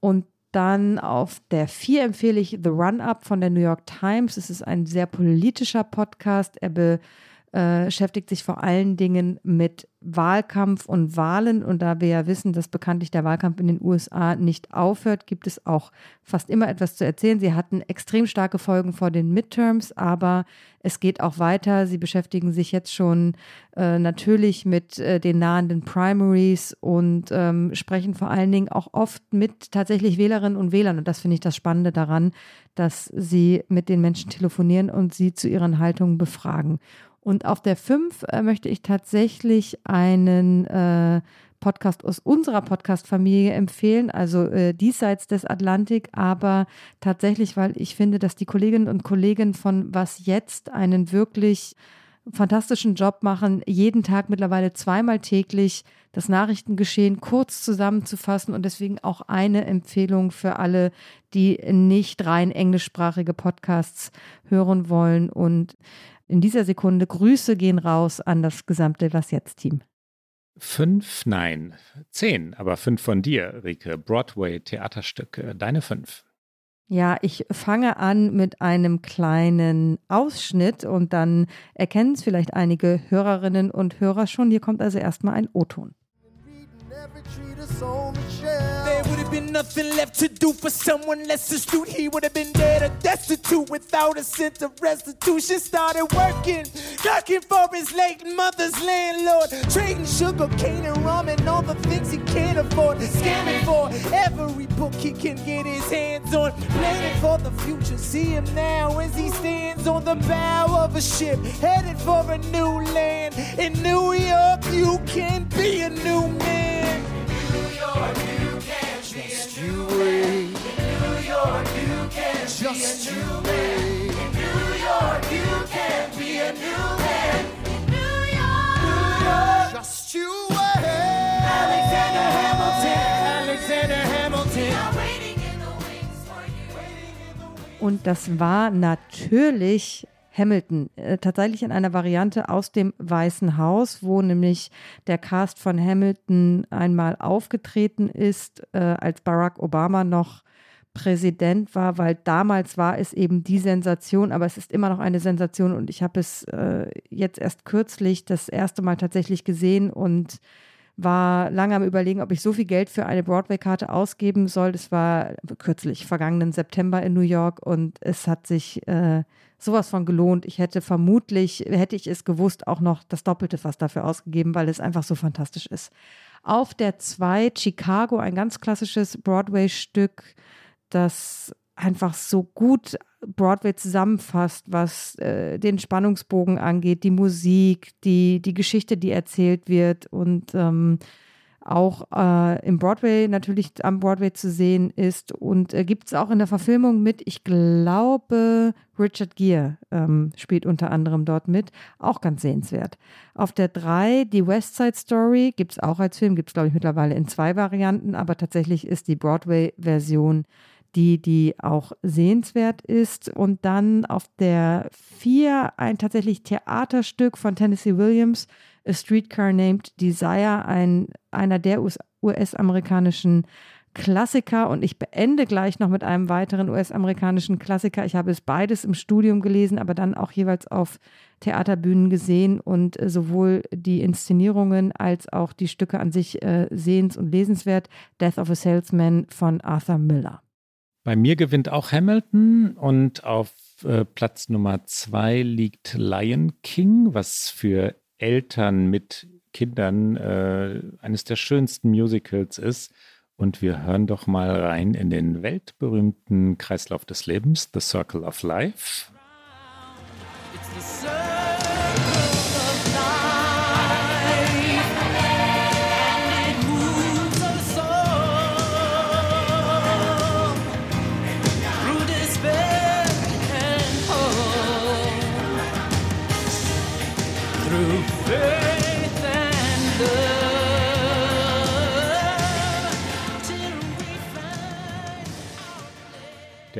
Und dann auf der 4 empfehle ich The Run-Up von der New York Times. Es ist ein sehr politischer Podcast. Er be äh, beschäftigt sich vor allen Dingen mit Wahlkampf und Wahlen. Und da wir ja wissen, dass bekanntlich der Wahlkampf in den USA nicht aufhört, gibt es auch fast immer etwas zu erzählen. Sie hatten extrem starke Folgen vor den Midterms, aber es geht auch weiter. Sie beschäftigen sich jetzt schon äh, natürlich mit äh, den nahenden Primaries und ähm, sprechen vor allen Dingen auch oft mit tatsächlich Wählerinnen und Wählern. Und das finde ich das Spannende daran, dass sie mit den Menschen telefonieren und sie zu ihren Haltungen befragen. Und auf der 5 äh, möchte ich tatsächlich einen äh, Podcast aus unserer Podcast-Familie empfehlen, also äh, diesseits des Atlantik, aber tatsächlich, weil ich finde, dass die Kolleginnen und Kollegen von Was jetzt einen wirklich fantastischen Job machen, jeden Tag mittlerweile zweimal täglich das Nachrichtengeschehen kurz zusammenzufassen. Und deswegen auch eine Empfehlung für alle, die nicht rein englischsprachige Podcasts hören wollen. Und in dieser Sekunde Grüße gehen raus an das gesamte Was jetzt Team. Fünf, nein, zehn, aber fünf von dir, Rike. Broadway-Theaterstücke, deine fünf. Ja, ich fange an mit einem kleinen Ausschnitt und dann erkennen es vielleicht einige Hörerinnen und Hörer schon. Hier kommt also erstmal ein O-Ton. There would have been nothing left to do for someone less astute. He would have been dead or destitute without a sense of restitution. Started working, knocking for his late mother's landlord, trading sugar cane and rum and all the things he can't afford. Scamming for every book he can get his hands on. Planning for the future. See him now as he stands on the bow of a ship, headed for a new land. In New York, you can be a new man. York, you can just you wait. New York, you can just you wait. New York, you can be a new man. New York, New York, just you wait. Alexander Hamilton, Alexander Hamilton. Und das war natürlich Hamilton, äh, tatsächlich in einer Variante aus dem Weißen Haus, wo nämlich der Cast von Hamilton einmal aufgetreten ist, äh, als Barack Obama noch Präsident war, weil damals war es eben die Sensation, aber es ist immer noch eine Sensation und ich habe es äh, jetzt erst kürzlich das erste Mal tatsächlich gesehen und war lange am Überlegen, ob ich so viel Geld für eine Broadway-Karte ausgeben soll. Das war kürzlich, vergangenen September in New York und es hat sich äh, sowas von gelohnt. Ich hätte vermutlich, hätte ich es gewusst, auch noch das Doppelte fast dafür ausgegeben, weil es einfach so fantastisch ist. Auf der 2 Chicago, ein ganz klassisches Broadway-Stück, das einfach so gut Broadway zusammenfasst, was äh, den Spannungsbogen angeht, die Musik, die, die Geschichte, die erzählt wird und ähm, auch äh, im Broadway natürlich am Broadway zu sehen ist. Und äh, gibt es auch in der Verfilmung mit, ich glaube, Richard Gere ähm, spielt unter anderem dort mit, auch ganz sehenswert. Auf der 3, die West Side Story, gibt es auch als Film, gibt es glaube ich mittlerweile in zwei Varianten, aber tatsächlich ist die Broadway-Version die, die auch sehenswert ist. Und dann auf der 4 ein tatsächlich Theaterstück von Tennessee Williams, A Streetcar Named Desire, ein, einer der US-amerikanischen Klassiker. Und ich beende gleich noch mit einem weiteren US-amerikanischen Klassiker. Ich habe es beides im Studium gelesen, aber dann auch jeweils auf Theaterbühnen gesehen und äh, sowohl die Inszenierungen als auch die Stücke an sich äh, sehens- und lesenswert. Death of a Salesman von Arthur Miller. Bei mir gewinnt auch Hamilton und auf äh, Platz Nummer zwei liegt Lion King, was für Eltern mit Kindern äh, eines der schönsten Musicals ist. Und wir hören doch mal rein in den weltberühmten Kreislauf des Lebens, The Circle of Life. It's the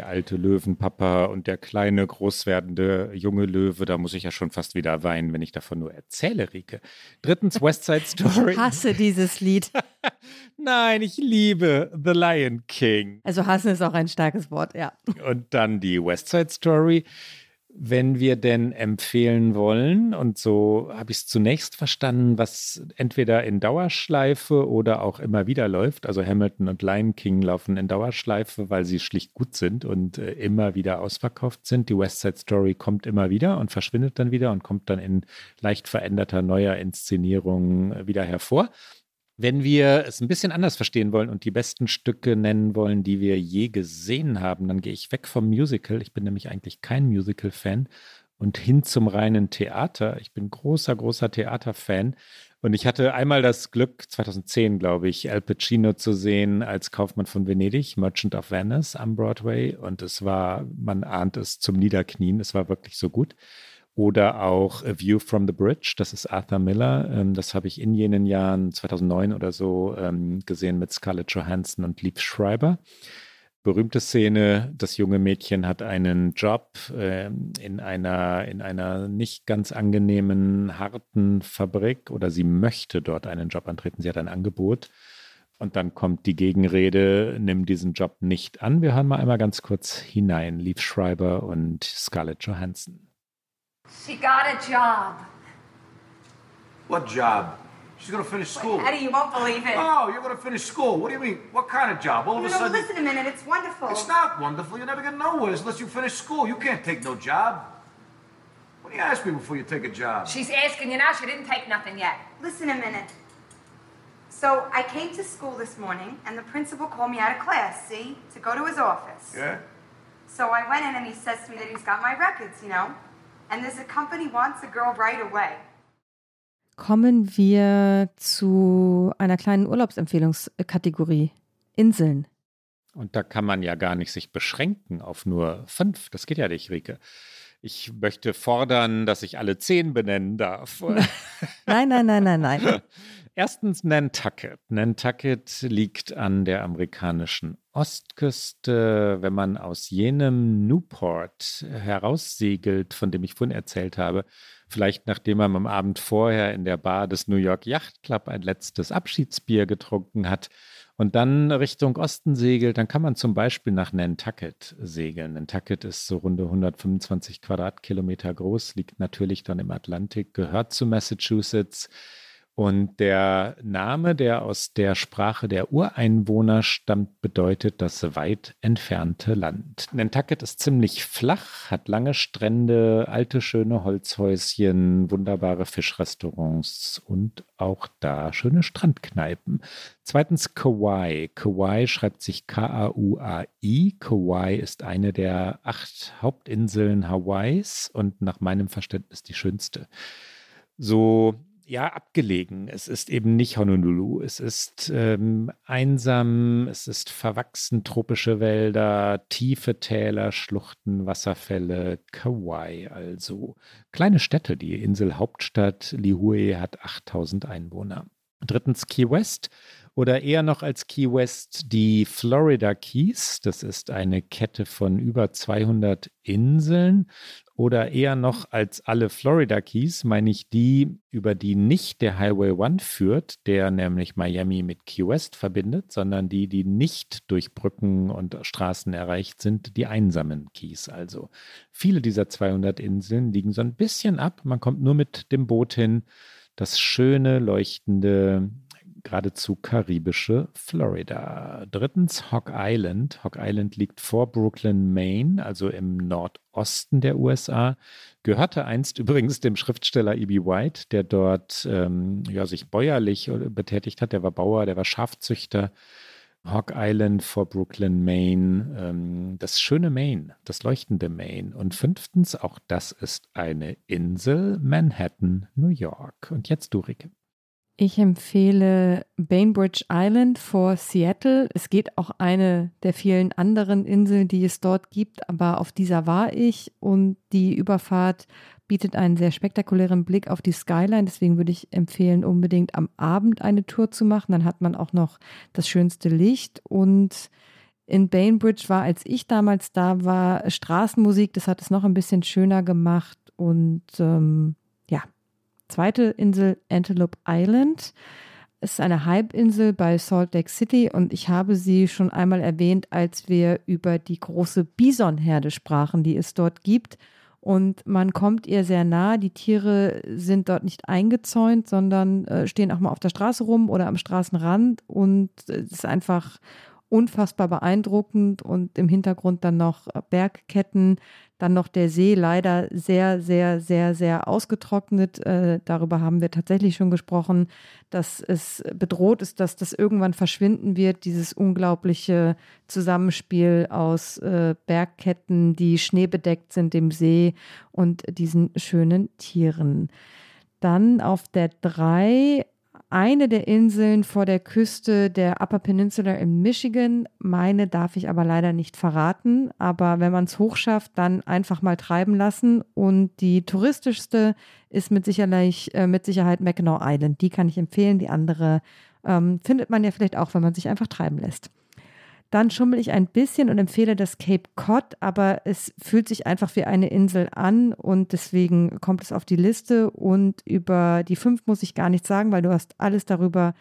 der alte Löwenpapa und der kleine, großwerdende junge Löwe, da muss ich ja schon fast wieder weinen, wenn ich davon nur erzähle, Rike. Drittens West Side Story. Ich hasse dieses Lied. Nein, ich liebe The Lion King. Also hassen ist auch ein starkes Wort, ja. Und dann die West Side Story wenn wir denn empfehlen wollen, und so habe ich es zunächst verstanden, was entweder in Dauerschleife oder auch immer wieder läuft. Also Hamilton und Lion King laufen in Dauerschleife, weil sie schlicht gut sind und äh, immer wieder ausverkauft sind. Die West Side Story kommt immer wieder und verschwindet dann wieder und kommt dann in leicht veränderter neuer Inszenierung äh, wieder hervor. Wenn wir es ein bisschen anders verstehen wollen und die besten Stücke nennen wollen, die wir je gesehen haben, dann gehe ich weg vom Musical. Ich bin nämlich eigentlich kein Musical-Fan und hin zum reinen Theater. Ich bin großer, großer Theaterfan. Und ich hatte einmal das Glück, 2010, glaube ich, Al Pacino zu sehen als Kaufmann von Venedig, Merchant of Venice am Broadway. Und es war, man ahnt es zum Niederknien, es war wirklich so gut. Oder auch A View from the Bridge, das ist Arthur Miller. Ähm, das habe ich in jenen Jahren, 2009 oder so, ähm, gesehen mit Scarlett Johansson und Lieb Schreiber. Berühmte Szene, das junge Mädchen hat einen Job ähm, in, einer, in einer nicht ganz angenehmen, harten Fabrik oder sie möchte dort einen Job antreten. Sie hat ein Angebot. Und dann kommt die Gegenrede, nimm diesen Job nicht an. Wir hören mal einmal ganz kurz hinein. Lieb Schreiber und Scarlett Johansson. She got a job. What job? She's gonna finish school. Eddie, you won't believe it. Oh, you're gonna finish school. What do you mean? What kind of job? All of no, a sudden. No, listen a minute. It's wonderful. It's not wonderful. You're never get nowhere unless you finish school. You can't take no job. What do you ask me before you take a job? She's asking you now. She didn't take nothing yet. Listen a minute. So I came to school this morning, and the principal called me out of class, see, to go to his office. Yeah? So I went in, and he says to me that he's got my records, you know. And there's a company wants a girl right away. Kommen wir zu einer kleinen Urlaubsempfehlungskategorie. Inseln. Und da kann man ja gar nicht sich beschränken auf nur fünf. Das geht ja nicht, Rike. Ich möchte fordern, dass ich alle zehn benennen darf. nein, nein, nein, nein, nein. Erstens Nantucket. Nantucket liegt an der amerikanischen Ostküste. Wenn man aus jenem Newport heraussegelt, von dem ich vorhin erzählt habe, vielleicht nachdem man am Abend vorher in der Bar des New York Yacht Club ein letztes Abschiedsbier getrunken hat und dann Richtung Osten segelt, dann kann man zum Beispiel nach Nantucket segeln. Nantucket ist so runde 125 Quadratkilometer groß, liegt natürlich dann im Atlantik, gehört zu Massachusetts und der Name, der aus der Sprache der Ureinwohner stammt, bedeutet das weit entfernte Land. Nantucket ist ziemlich flach, hat lange Strände, alte schöne Holzhäuschen, wunderbare Fischrestaurants und auch da schöne Strandkneipen. Zweitens Kauai. Kauai schreibt sich K-A-U-A-I. Kauai ist eine der acht Hauptinseln Hawaiis und nach meinem Verständnis die schönste. So ja, abgelegen. Es ist eben nicht Honolulu. Es ist ähm, einsam, es ist verwachsen, tropische Wälder, tiefe Täler, Schluchten, Wasserfälle, Kauai also. Kleine Städte, die Inselhauptstadt Lihue hat 8000 Einwohner. Drittens Key West oder eher noch als Key West die Florida Keys. Das ist eine Kette von über 200 Inseln oder eher noch als alle Florida Keys meine ich die, über die nicht der Highway One führt, der nämlich Miami mit Key West verbindet, sondern die, die nicht durch Brücken und Straßen erreicht sind, die einsamen Keys. Also viele dieser 200 Inseln liegen so ein bisschen ab. Man kommt nur mit dem Boot hin. Das schöne, leuchtende geradezu karibische Florida. Drittens Hog Island. Hog Island liegt vor Brooklyn, Maine, also im Nordosten der USA. Gehörte einst übrigens dem Schriftsteller E.B. White, der dort ähm, ja, sich bäuerlich betätigt hat. Der war Bauer, der war Schafzüchter. Hog Island vor Brooklyn, Maine, ähm, das schöne Maine, das leuchtende Maine. Und fünftens, auch das ist eine Insel, Manhattan, New York. Und jetzt du, Rike. Ich empfehle Bainbridge Island vor Seattle. Es geht auch eine der vielen anderen Inseln, die es dort gibt, aber auf dieser war ich und die Überfahrt bietet einen sehr spektakulären Blick auf die Skyline. Deswegen würde ich empfehlen, unbedingt am Abend eine Tour zu machen. Dann hat man auch noch das schönste Licht und in Bainbridge war, als ich damals da war, Straßenmusik. Das hat es noch ein bisschen schöner gemacht und ähm, zweite Insel Antelope Island. Es ist eine Halbinsel bei Salt Lake City und ich habe sie schon einmal erwähnt, als wir über die große Bisonherde sprachen, die es dort gibt. Und man kommt ihr sehr nah. Die Tiere sind dort nicht eingezäunt, sondern äh, stehen auch mal auf der Straße rum oder am Straßenrand. Und es ist einfach unfassbar beeindruckend. Und im Hintergrund dann noch Bergketten, dann noch der See, leider sehr, sehr, sehr, sehr ausgetrocknet. Äh, darüber haben wir tatsächlich schon gesprochen, dass es bedroht ist, dass das irgendwann verschwinden wird, dieses unglaubliche Zusammenspiel aus äh, Bergketten, die schneebedeckt sind im See und diesen schönen Tieren. Dann auf der 3 eine der Inseln vor der Küste der Upper Peninsula in Michigan. Meine darf ich aber leider nicht verraten. Aber wenn man es hochschafft, dann einfach mal treiben lassen. Und die touristischste ist mit, sicherlich, äh, mit Sicherheit Mackinac Island. Die kann ich empfehlen. Die andere ähm, findet man ja vielleicht auch, wenn man sich einfach treiben lässt. Dann schummel ich ein bisschen und empfehle das Cape Cod, aber es fühlt sich einfach wie eine Insel an und deswegen kommt es auf die Liste. Und über die fünf muss ich gar nichts sagen, weil du hast alles darüber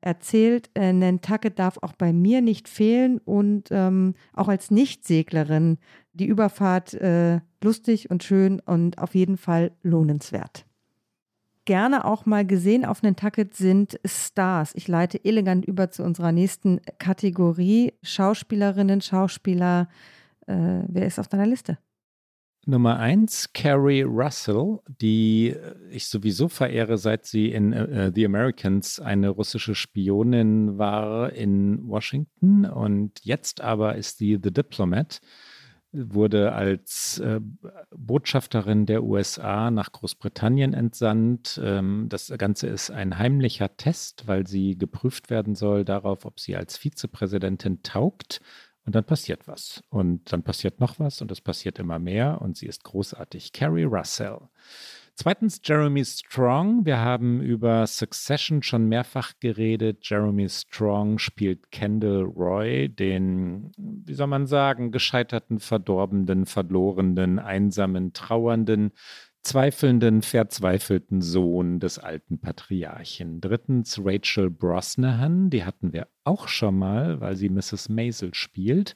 erzählt. Äh, Nantucket darf auch bei mir nicht fehlen und ähm, auch als Nichtseglerin die Überfahrt äh, lustig und schön und auf jeden Fall lohnenswert gerne auch mal gesehen auf Nantucket sind Stars. Ich leite elegant über zu unserer nächsten Kategorie. Schauspielerinnen, Schauspieler. Äh, wer ist auf deiner Liste? Nummer eins, Carrie Russell, die ich sowieso verehre, seit sie in uh, The Americans eine russische Spionin war in Washington und jetzt aber ist sie The Diplomat wurde als äh, Botschafterin der USA nach Großbritannien entsandt. Ähm, das Ganze ist ein heimlicher Test, weil sie geprüft werden soll darauf, ob sie als Vizepräsidentin taugt. Und dann passiert was. Und dann passiert noch was und es passiert immer mehr und sie ist großartig. Carrie Russell. Zweitens Jeremy Strong. Wir haben über Succession schon mehrfach geredet. Jeremy Strong spielt Kendall Roy, den, wie soll man sagen, gescheiterten, verdorbenen, verlorenen, einsamen, trauernden, zweifelnden, verzweifelten Sohn des alten Patriarchen. Drittens Rachel Brosnahan, die hatten wir auch schon mal, weil sie Mrs. Maisel spielt,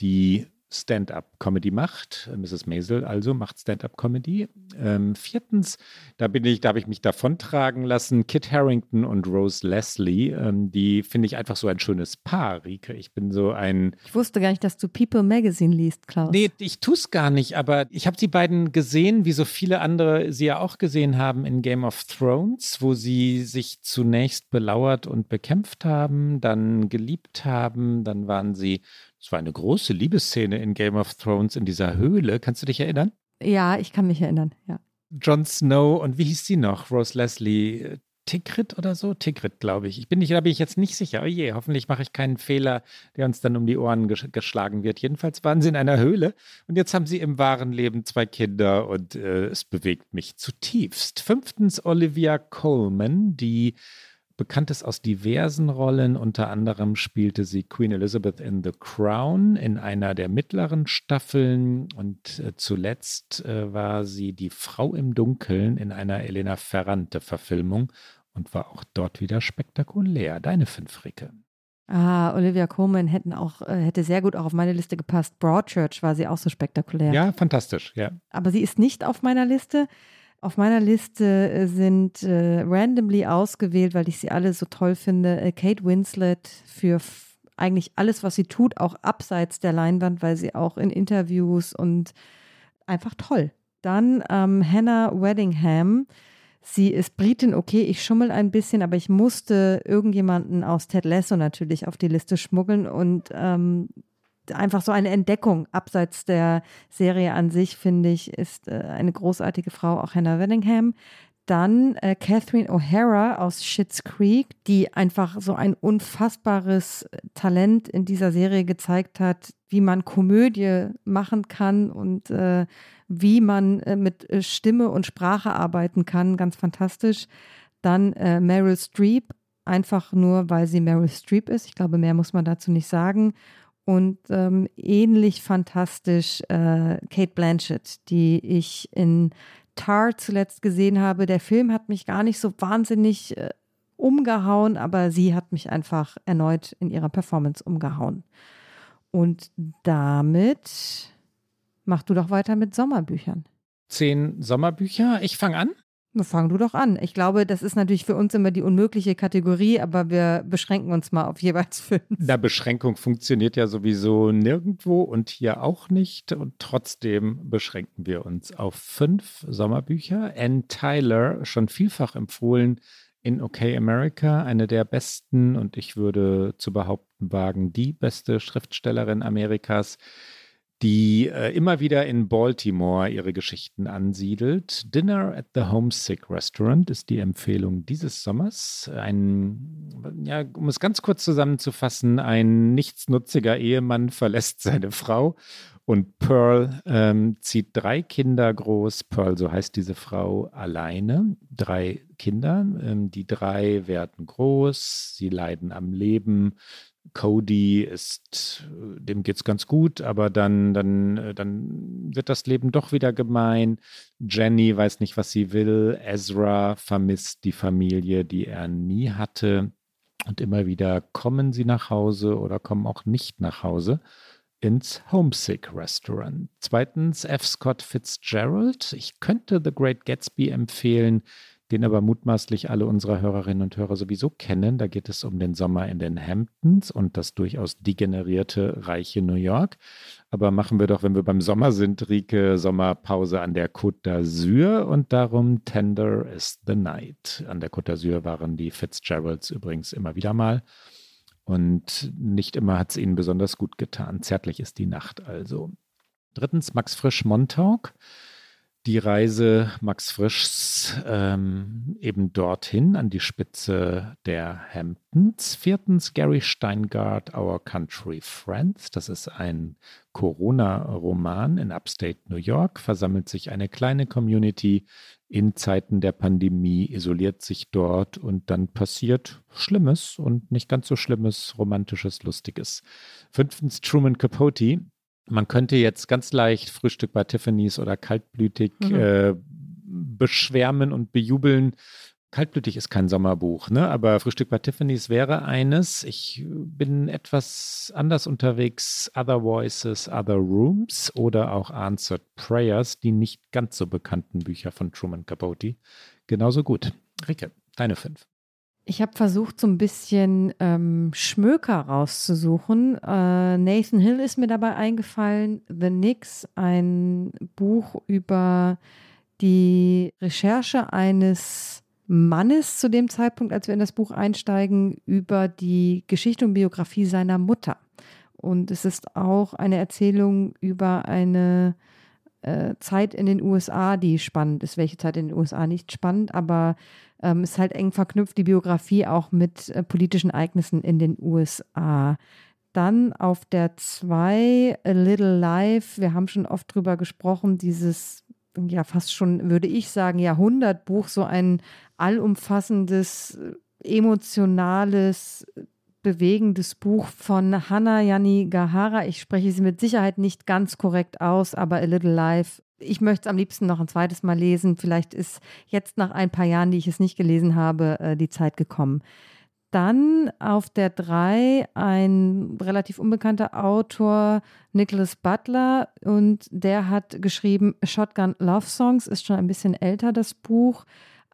die Stand-up-Comedy macht. Mrs. Maisel also macht Stand-up-Comedy. Ähm, viertens, da bin ich, da habe ich mich davontragen lassen, Kit Harrington und Rose Leslie. Ähm, die finde ich einfach so ein schönes Paar, Rike. Ich bin so ein. Ich wusste gar nicht, dass du People Magazine liest, Klaus. Nee, ich tue es gar nicht, aber ich habe die beiden gesehen, wie so viele andere sie ja auch gesehen haben in Game of Thrones, wo sie sich zunächst belauert und bekämpft haben, dann geliebt haben, dann waren sie es war eine große Liebesszene in Game of Thrones in dieser Höhle. Kannst du dich erinnern? Ja, ich kann mich erinnern, ja. Jon Snow und wie hieß sie noch? Rose Leslie Tigrit oder so? Tigrit, glaube ich. Ich bin nicht, da bin ich jetzt nicht sicher. Oh je, hoffentlich mache ich keinen Fehler, der uns dann um die Ohren ges geschlagen wird. Jedenfalls waren sie in einer Höhle und jetzt haben sie im wahren Leben zwei Kinder und äh, es bewegt mich zutiefst. Fünftens Olivia Coleman, die bekannt ist aus diversen Rollen. Unter anderem spielte sie Queen Elizabeth in The Crown in einer der mittleren Staffeln und äh, zuletzt äh, war sie die Frau im Dunkeln in einer Elena Ferrante-Verfilmung und war auch dort wieder spektakulär. Deine fünf Ricke. Ah, Olivia Coleman hätten auch, äh, hätte sehr gut auch auf meine Liste gepasst. Broadchurch war sie auch so spektakulär. Ja, fantastisch, ja. Aber sie ist nicht auf meiner Liste. Auf meiner Liste äh, sind äh, randomly ausgewählt, weil ich sie alle so toll finde, äh, Kate Winslet für eigentlich alles, was sie tut, auch abseits der Leinwand, weil sie auch in Interviews und einfach toll. Dann ähm, Hannah Weddingham. Sie ist Britin, okay, ich schummel ein bisschen, aber ich musste irgendjemanden aus Ted Lasso natürlich auf die Liste schmuggeln und ähm, einfach so eine Entdeckung abseits der Serie an sich, finde ich, ist äh, eine großartige Frau, auch Hannah Weddingham. Dann äh, Catherine O'Hara aus Schitt's Creek, die einfach so ein unfassbares Talent in dieser Serie gezeigt hat, wie man Komödie machen kann und äh, wie man äh, mit äh, Stimme und Sprache arbeiten kann. Ganz fantastisch. Dann äh, Meryl Streep, einfach nur, weil sie Meryl Streep ist. Ich glaube, mehr muss man dazu nicht sagen. Und ähm, ähnlich fantastisch äh, Kate Blanchett, die ich in Tar zuletzt gesehen habe. Der Film hat mich gar nicht so wahnsinnig äh, umgehauen, aber sie hat mich einfach erneut in ihrer Performance umgehauen. Und damit mach du doch weiter mit Sommerbüchern. Zehn Sommerbücher. Ich fange an. Fang du doch an. Ich glaube, das ist natürlich für uns immer die unmögliche Kategorie, aber wir beschränken uns mal auf jeweils fünf. Na, Beschränkung funktioniert ja sowieso nirgendwo und hier auch nicht. Und trotzdem beschränken wir uns auf fünf Sommerbücher. Anne Tyler, schon vielfach empfohlen in OK America, eine der besten und ich würde zu behaupten wagen, die beste Schriftstellerin Amerikas die äh, immer wieder in Baltimore ihre Geschichten ansiedelt. Dinner at the Homesick Restaurant ist die Empfehlung dieses Sommers. Ein, ja, um es ganz kurz zusammenzufassen, ein nichtsnutziger Ehemann verlässt seine Frau und Pearl ähm, zieht drei Kinder groß. Pearl, so heißt diese Frau, alleine. Drei Kinder. Ähm, die drei werden groß, sie leiden am Leben, Cody ist, dem geht es ganz gut, aber dann, dann, äh, dann wird das Leben doch wieder gemein. Jenny weiß nicht, was sie will. Ezra vermisst die Familie, die er nie hatte. Und immer wieder kommen sie nach Hause oder kommen auch nicht nach Hause ins Homesick Restaurant. Zweitens F. Scott Fitzgerald. Ich könnte The Great Gatsby empfehlen den aber mutmaßlich alle unserer Hörerinnen und Hörer sowieso kennen. Da geht es um den Sommer in den Hamptons und das durchaus degenerierte, reiche New York. Aber machen wir doch, wenn wir beim Sommer sind, Rike, Sommerpause an der Côte d'Azur und darum Tender is the Night. An der Côte d'Azur waren die Fitzgeralds übrigens immer wieder mal. Und nicht immer hat es ihnen besonders gut getan. Zärtlich ist die Nacht also. Drittens Max Frisch Montauk die Reise Max Frischs ähm, eben dorthin an die Spitze der Hamptons. Viertens Gary Steingart, Our Country Friends. Das ist ein Corona-Roman in Upstate New York. Versammelt sich eine kleine Community in Zeiten der Pandemie, isoliert sich dort und dann passiert Schlimmes und nicht ganz so Schlimmes, Romantisches, Lustiges. Fünftens Truman Capote, man könnte jetzt ganz leicht Frühstück bei Tiffany's oder kaltblütig mhm. äh, beschwärmen und bejubeln. Kaltblütig ist kein Sommerbuch, ne? aber Frühstück bei Tiffany's wäre eines. Ich bin etwas anders unterwegs. Other Voices, Other Rooms oder auch Answered Prayers, die nicht ganz so bekannten Bücher von Truman Capote. Genauso gut. Rike, deine fünf. Ich habe versucht, so ein bisschen ähm, Schmöker rauszusuchen. Äh, Nathan Hill ist mir dabei eingefallen. The Nix, ein Buch über die Recherche eines Mannes zu dem Zeitpunkt, als wir in das Buch einsteigen, über die Geschichte und Biografie seiner Mutter. Und es ist auch eine Erzählung über eine äh, Zeit in den USA, die spannend ist. Welche Zeit in den USA nicht spannend, aber ähm, ist halt eng verknüpft, die Biografie auch mit äh, politischen Ereignissen in den USA. Dann auf der 2 A Little Life, wir haben schon oft drüber gesprochen, dieses ja fast schon, würde ich sagen, Jahrhundertbuch, so ein allumfassendes, emotionales, bewegendes Buch von Hannah Yani Gahara. Ich spreche sie mit Sicherheit nicht ganz korrekt aus, aber A Little Life ich möchte es am liebsten noch ein zweites Mal lesen. Vielleicht ist jetzt nach ein paar Jahren, die ich es nicht gelesen habe, äh, die Zeit gekommen. Dann auf der 3 ein relativ unbekannter Autor, Nicholas Butler, und der hat geschrieben Shotgun Love Songs, ist schon ein bisschen älter, das Buch.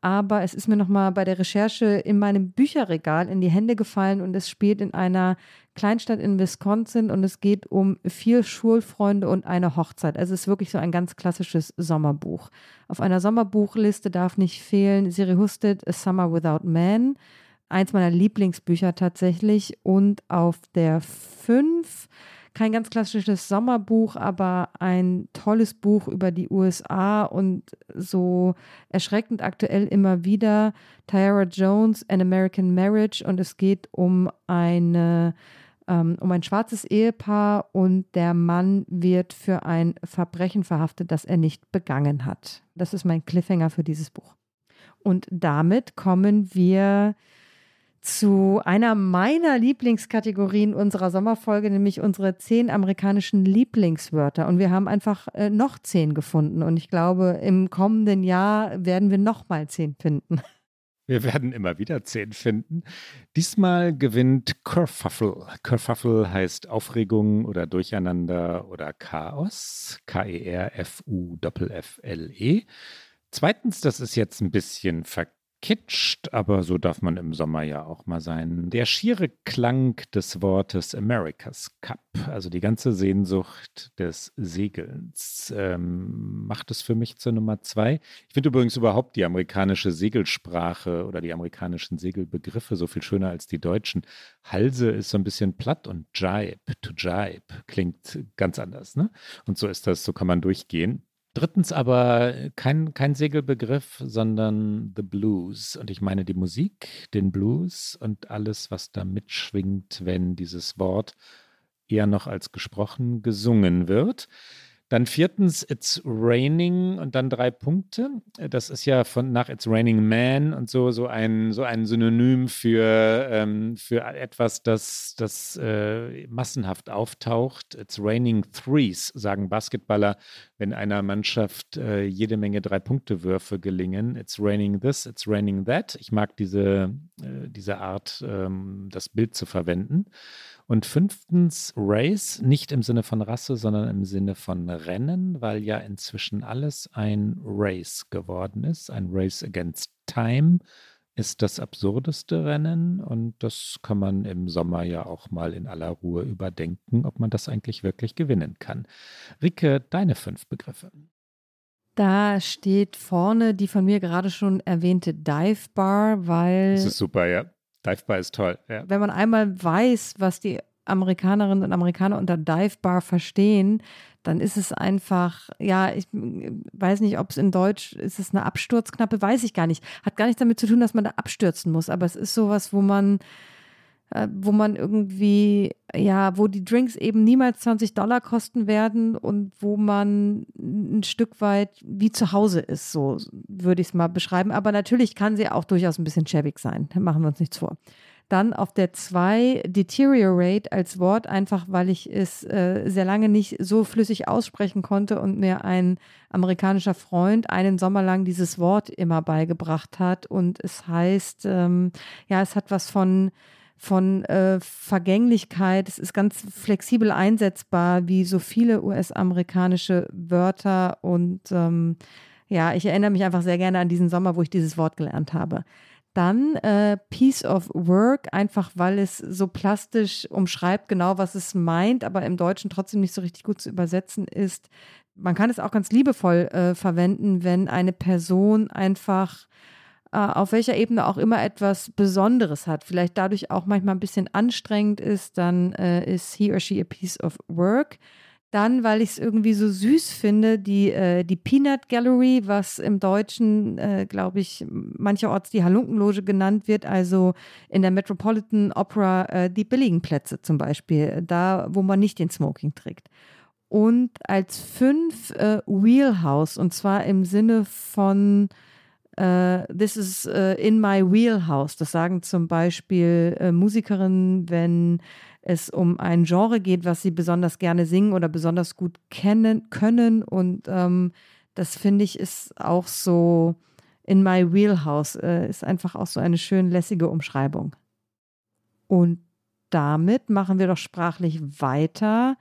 Aber es ist mir nochmal bei der Recherche in meinem Bücherregal in die Hände gefallen und es spielt in einer Kleinstadt in Wisconsin und es geht um vier Schulfreunde und eine Hochzeit. Also es ist wirklich so ein ganz klassisches Sommerbuch. Auf einer Sommerbuchliste darf nicht fehlen Siri Husted, A Summer Without Man eins meiner Lieblingsbücher tatsächlich. Und auf der 5 kein ganz klassisches Sommerbuch, aber ein tolles Buch über die USA und so erschreckend aktuell immer wieder. Tyra Jones, An American Marriage und es geht um eine ähm, um ein schwarzes Ehepaar und der Mann wird für ein Verbrechen verhaftet, das er nicht begangen hat. Das ist mein Cliffhanger für dieses Buch. Und damit kommen wir zu einer meiner Lieblingskategorien unserer Sommerfolge, nämlich unsere zehn amerikanischen Lieblingswörter. Und wir haben einfach äh, noch zehn gefunden. Und ich glaube, im kommenden Jahr werden wir noch mal zehn finden. Wir werden immer wieder zehn finden. Diesmal gewinnt Kerfuffle. Kerfuffle heißt Aufregung oder Durcheinander oder Chaos. K-E-R-F-U-F-F-L-E. Zweitens, das ist jetzt ein bisschen verkehrt kitscht, aber so darf man im Sommer ja auch mal sein. Der schiere Klang des Wortes America's Cup, also die ganze Sehnsucht des Segelns, ähm, macht es für mich zur Nummer zwei. Ich finde übrigens überhaupt die amerikanische Segelsprache oder die amerikanischen Segelbegriffe so viel schöner als die deutschen. Halse ist so ein bisschen platt und Jibe, to Jibe, klingt ganz anders. Ne? Und so ist das, so kann man durchgehen. Drittens aber kein, kein Segelbegriff, sondern The Blues. Und ich meine die Musik, den Blues und alles, was da mitschwingt, wenn dieses Wort eher noch als gesprochen gesungen wird. Dann viertens, It's Raining und dann drei Punkte. Das ist ja von nach It's Raining Man und so, so ein, so ein Synonym für, ähm, für etwas, das, das äh, massenhaft auftaucht. It's Raining Threes, sagen Basketballer, wenn einer Mannschaft äh, jede Menge Drei-Punkte-Würfe gelingen. It's Raining This, It's Raining That. Ich mag diese, äh, diese Art, ähm, das Bild zu verwenden. Und fünftens Race, nicht im Sinne von Rasse, sondern im Sinne von Rennen, weil ja inzwischen alles ein Race geworden ist. Ein Race against Time ist das absurdeste Rennen und das kann man im Sommer ja auch mal in aller Ruhe überdenken, ob man das eigentlich wirklich gewinnen kann. Rike, deine fünf Begriffe. Da steht vorne die von mir gerade schon erwähnte Dive Bar, weil. Das ist super, ja. Dive Bar ist toll. Ja. Wenn man einmal weiß, was die Amerikanerinnen und Amerikaner unter Dive Bar verstehen, dann ist es einfach, ja, ich weiß nicht, ob es in Deutsch ist es eine Absturzknappe, weiß ich gar nicht. Hat gar nichts damit zu tun, dass man da abstürzen muss, aber es ist sowas, wo man, wo man irgendwie, ja, wo die Drinks eben niemals 20 Dollar kosten werden und wo man ein Stück weit wie zu Hause ist, so würde ich es mal beschreiben. Aber natürlich kann sie auch durchaus ein bisschen schäbig sein, machen wir uns nichts vor. Dann auf der 2 deteriorate als Wort, einfach weil ich es äh, sehr lange nicht so flüssig aussprechen konnte und mir ein amerikanischer Freund einen Sommer lang dieses Wort immer beigebracht hat. Und es heißt, ähm, ja, es hat was von von äh, Vergänglichkeit. Es ist ganz flexibel einsetzbar, wie so viele US-amerikanische Wörter. Und ähm, ja, ich erinnere mich einfach sehr gerne an diesen Sommer, wo ich dieses Wort gelernt habe. Dann äh, Piece of Work, einfach weil es so plastisch umschreibt, genau was es meint, aber im Deutschen trotzdem nicht so richtig gut zu übersetzen ist. Man kann es auch ganz liebevoll äh, verwenden, wenn eine Person einfach auf welcher Ebene auch immer etwas Besonderes hat, vielleicht dadurch auch manchmal ein bisschen anstrengend ist, dann äh, ist he or she a piece of work. Dann, weil ich es irgendwie so süß finde, die, äh, die Peanut Gallery, was im Deutschen, äh, glaube ich, mancherorts die Halunkenloge genannt wird, also in der Metropolitan Opera äh, die billigen Plätze zum Beispiel, da, wo man nicht den Smoking trägt. Und als fünf äh, Wheelhouse, und zwar im Sinne von Uh, this is uh, in my wheelhouse. Das sagen zum Beispiel uh, Musikerinnen, wenn es um ein Genre geht, was sie besonders gerne singen oder besonders gut kennen können. Und ähm, das finde ich ist auch so in my wheelhouse, ist einfach auch so eine schön lässige Umschreibung. Und damit machen wir doch sprachlich weiter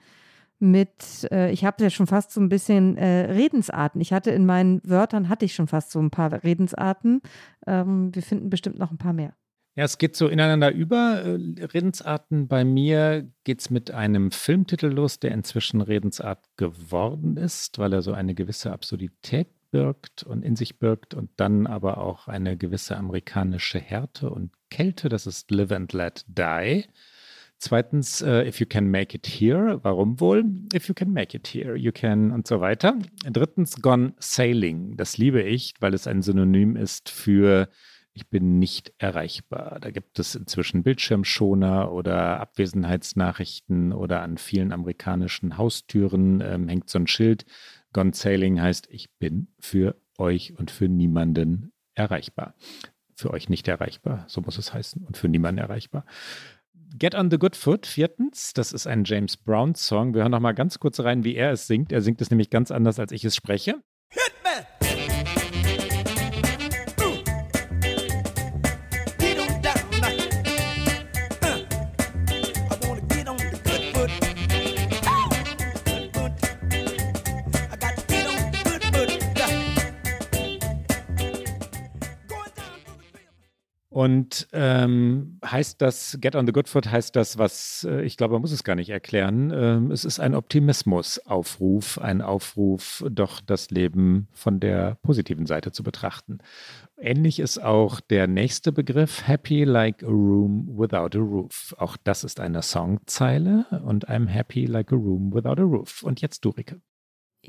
mit, äh, ich habe ja schon fast so ein bisschen äh, Redensarten. Ich hatte in meinen Wörtern, hatte ich schon fast so ein paar Redensarten. Ähm, wir finden bestimmt noch ein paar mehr. Ja, es geht so ineinander über. Äh, Redensarten bei mir geht es mit einem Filmtitel los, der inzwischen Redensart geworden ist, weil er so eine gewisse Absurdität birgt und in sich birgt und dann aber auch eine gewisse amerikanische Härte und Kälte. Das ist Live and Let Die. Zweitens, uh, if you can make it here, warum wohl? If you can make it here, you can und so weiter. Drittens, Gone Sailing. Das liebe ich, weil es ein Synonym ist für ich bin nicht erreichbar. Da gibt es inzwischen Bildschirmschoner oder Abwesenheitsnachrichten oder an vielen amerikanischen Haustüren ähm, hängt so ein Schild. Gone Sailing heißt, ich bin für euch und für niemanden erreichbar. Für euch nicht erreichbar, so muss es heißen, und für niemanden erreichbar. Get on the Good Foot, viertens, das ist ein James Brown Song. Wir hören noch mal ganz kurz rein, wie er es singt. Er singt es nämlich ganz anders, als ich es spreche. Und ähm, heißt das, Get on the Good Foot heißt das, was, äh, ich glaube, man muss es gar nicht erklären. Ähm, es ist ein Optimismus-Aufruf, ein Aufruf, doch das Leben von der positiven Seite zu betrachten. Ähnlich ist auch der nächste Begriff, Happy Like a Room Without a Roof. Auch das ist eine Songzeile und I'm happy like a room without a roof. Und jetzt du, Ricke.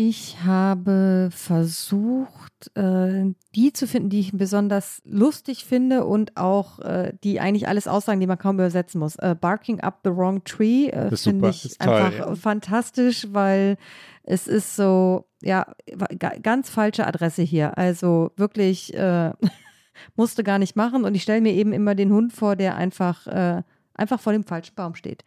Ich habe versucht, äh, die zu finden, die ich besonders lustig finde und auch äh, die eigentlich alles aussagen, die man kaum übersetzen muss. Äh, Barking Up the Wrong Tree finde ich toll, einfach ja. fantastisch, weil es ist so, ja, ganz falsche Adresse hier. Also wirklich äh, musste gar nicht machen und ich stelle mir eben immer den Hund vor, der einfach, äh, einfach vor dem falschen Baum steht.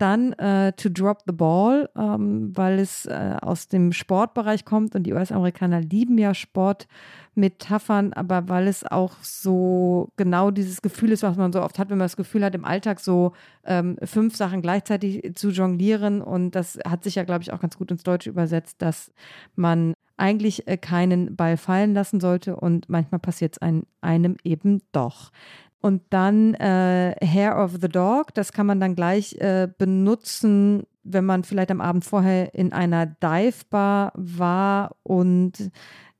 Dann äh, To Drop the Ball, ähm, weil es äh, aus dem Sportbereich kommt und die US-Amerikaner lieben ja Sportmetaphern, aber weil es auch so genau dieses Gefühl ist, was man so oft hat, wenn man das Gefühl hat, im Alltag so ähm, fünf Sachen gleichzeitig zu jonglieren. Und das hat sich ja, glaube ich, auch ganz gut ins Deutsche übersetzt, dass man eigentlich äh, keinen Ball fallen lassen sollte und manchmal passiert es einem eben doch. Und dann äh, Hair of the Dog, das kann man dann gleich äh, benutzen, wenn man vielleicht am Abend vorher in einer Dive-Bar war und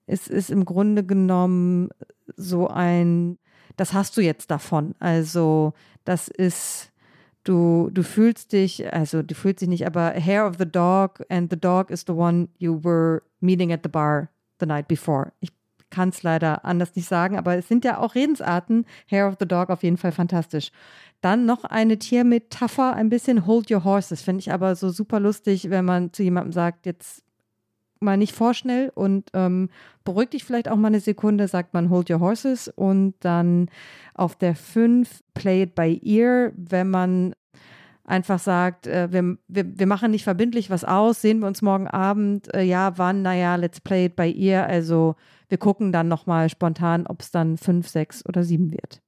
es ist im Grunde genommen so ein, das hast du jetzt davon. Also das ist, du, du fühlst dich, also du fühlst dich nicht, aber Hair of the Dog and the dog is the one you were meeting at the bar the night before. Ich kann es leider anders nicht sagen, aber es sind ja auch Redensarten. Hair of the Dog auf jeden Fall fantastisch. Dann noch eine Tiermetapher, ein bisschen Hold Your Horses, finde ich aber so super lustig, wenn man zu jemandem sagt, jetzt mal nicht vorschnell und ähm, beruhig dich vielleicht auch mal eine Sekunde, sagt man Hold Your Horses und dann auf der 5 Play It by Ear, wenn man einfach sagt, äh, wir, wir, wir machen nicht verbindlich was aus, sehen wir uns morgen Abend, äh, ja, wann, naja, let's play it by ear, also wir gucken dann nochmal spontan, ob es dann fünf, sechs oder sieben wird.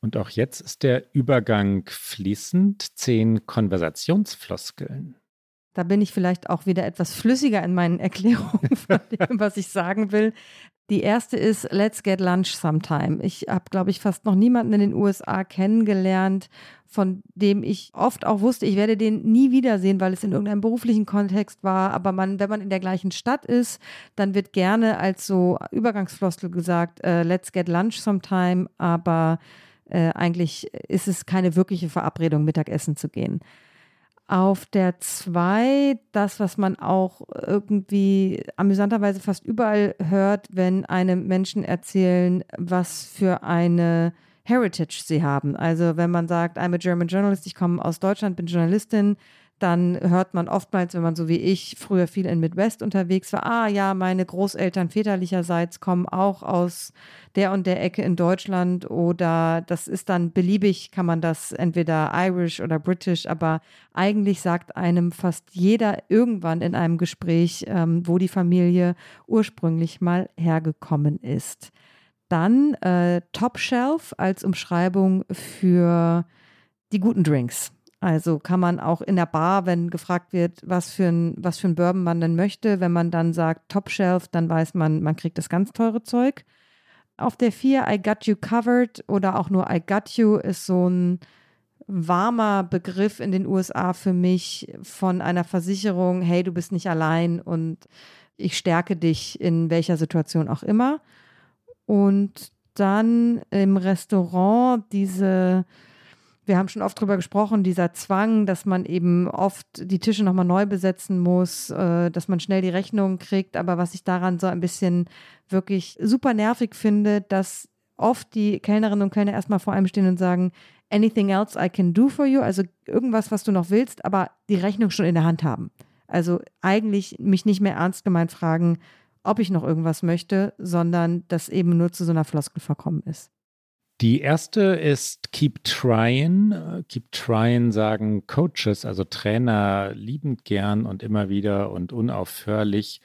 Und auch jetzt ist der Übergang fließend. Zehn Konversationsfloskeln. Da bin ich vielleicht auch wieder etwas flüssiger in meinen Erklärungen von dem, was ich sagen will. Die erste ist Let's get lunch sometime. Ich habe, glaube ich, fast noch niemanden in den USA kennengelernt, von dem ich oft auch wusste, ich werde den nie wiedersehen, weil es in irgendeinem beruflichen Kontext war. Aber man, wenn man in der gleichen Stadt ist, dann wird gerne als so Übergangsfloskel gesagt, äh, Let's get lunch sometime. Aber äh, eigentlich ist es keine wirkliche Verabredung, Mittagessen zu gehen. Auf der 2, das, was man auch irgendwie amüsanterweise fast überall hört, wenn einem Menschen erzählen, was für eine Heritage sie haben. Also wenn man sagt, I'm a German journalist, ich komme aus Deutschland, bin Journalistin, dann hört man oftmals, wenn man so wie ich früher viel in Midwest unterwegs war, ah ja, meine Großeltern väterlicherseits kommen auch aus der und der Ecke in Deutschland oder das ist dann beliebig, kann man das entweder Irish oder British, aber eigentlich sagt einem fast jeder irgendwann in einem Gespräch, ähm, wo die Familie ursprünglich mal hergekommen ist. Dann äh, Top Shelf als Umschreibung für die guten Drinks. Also kann man auch in der Bar, wenn gefragt wird, was für ein, was für ein Bourbon man denn möchte, wenn man dann sagt Top Shelf, dann weiß man, man kriegt das ganz teure Zeug. Auf der 4 I Got You Covered oder auch nur I Got You ist so ein warmer Begriff in den USA für mich von einer Versicherung, hey, du bist nicht allein und ich stärke dich in welcher Situation auch immer. Und dann im Restaurant diese wir haben schon oft darüber gesprochen, dieser Zwang, dass man eben oft die Tische nochmal neu besetzen muss, äh, dass man schnell die Rechnung kriegt. Aber was ich daran so ein bisschen wirklich super nervig finde, dass oft die Kellnerinnen und Kellner erstmal vor einem stehen und sagen, anything else I can do for you, also irgendwas, was du noch willst, aber die Rechnung schon in der Hand haben. Also eigentlich mich nicht mehr ernst gemeint fragen, ob ich noch irgendwas möchte, sondern das eben nur zu so einer Floskel verkommen ist. Die erste ist Keep Trying. Keep Trying sagen Coaches, also Trainer, liebend gern und immer wieder und unaufhörlich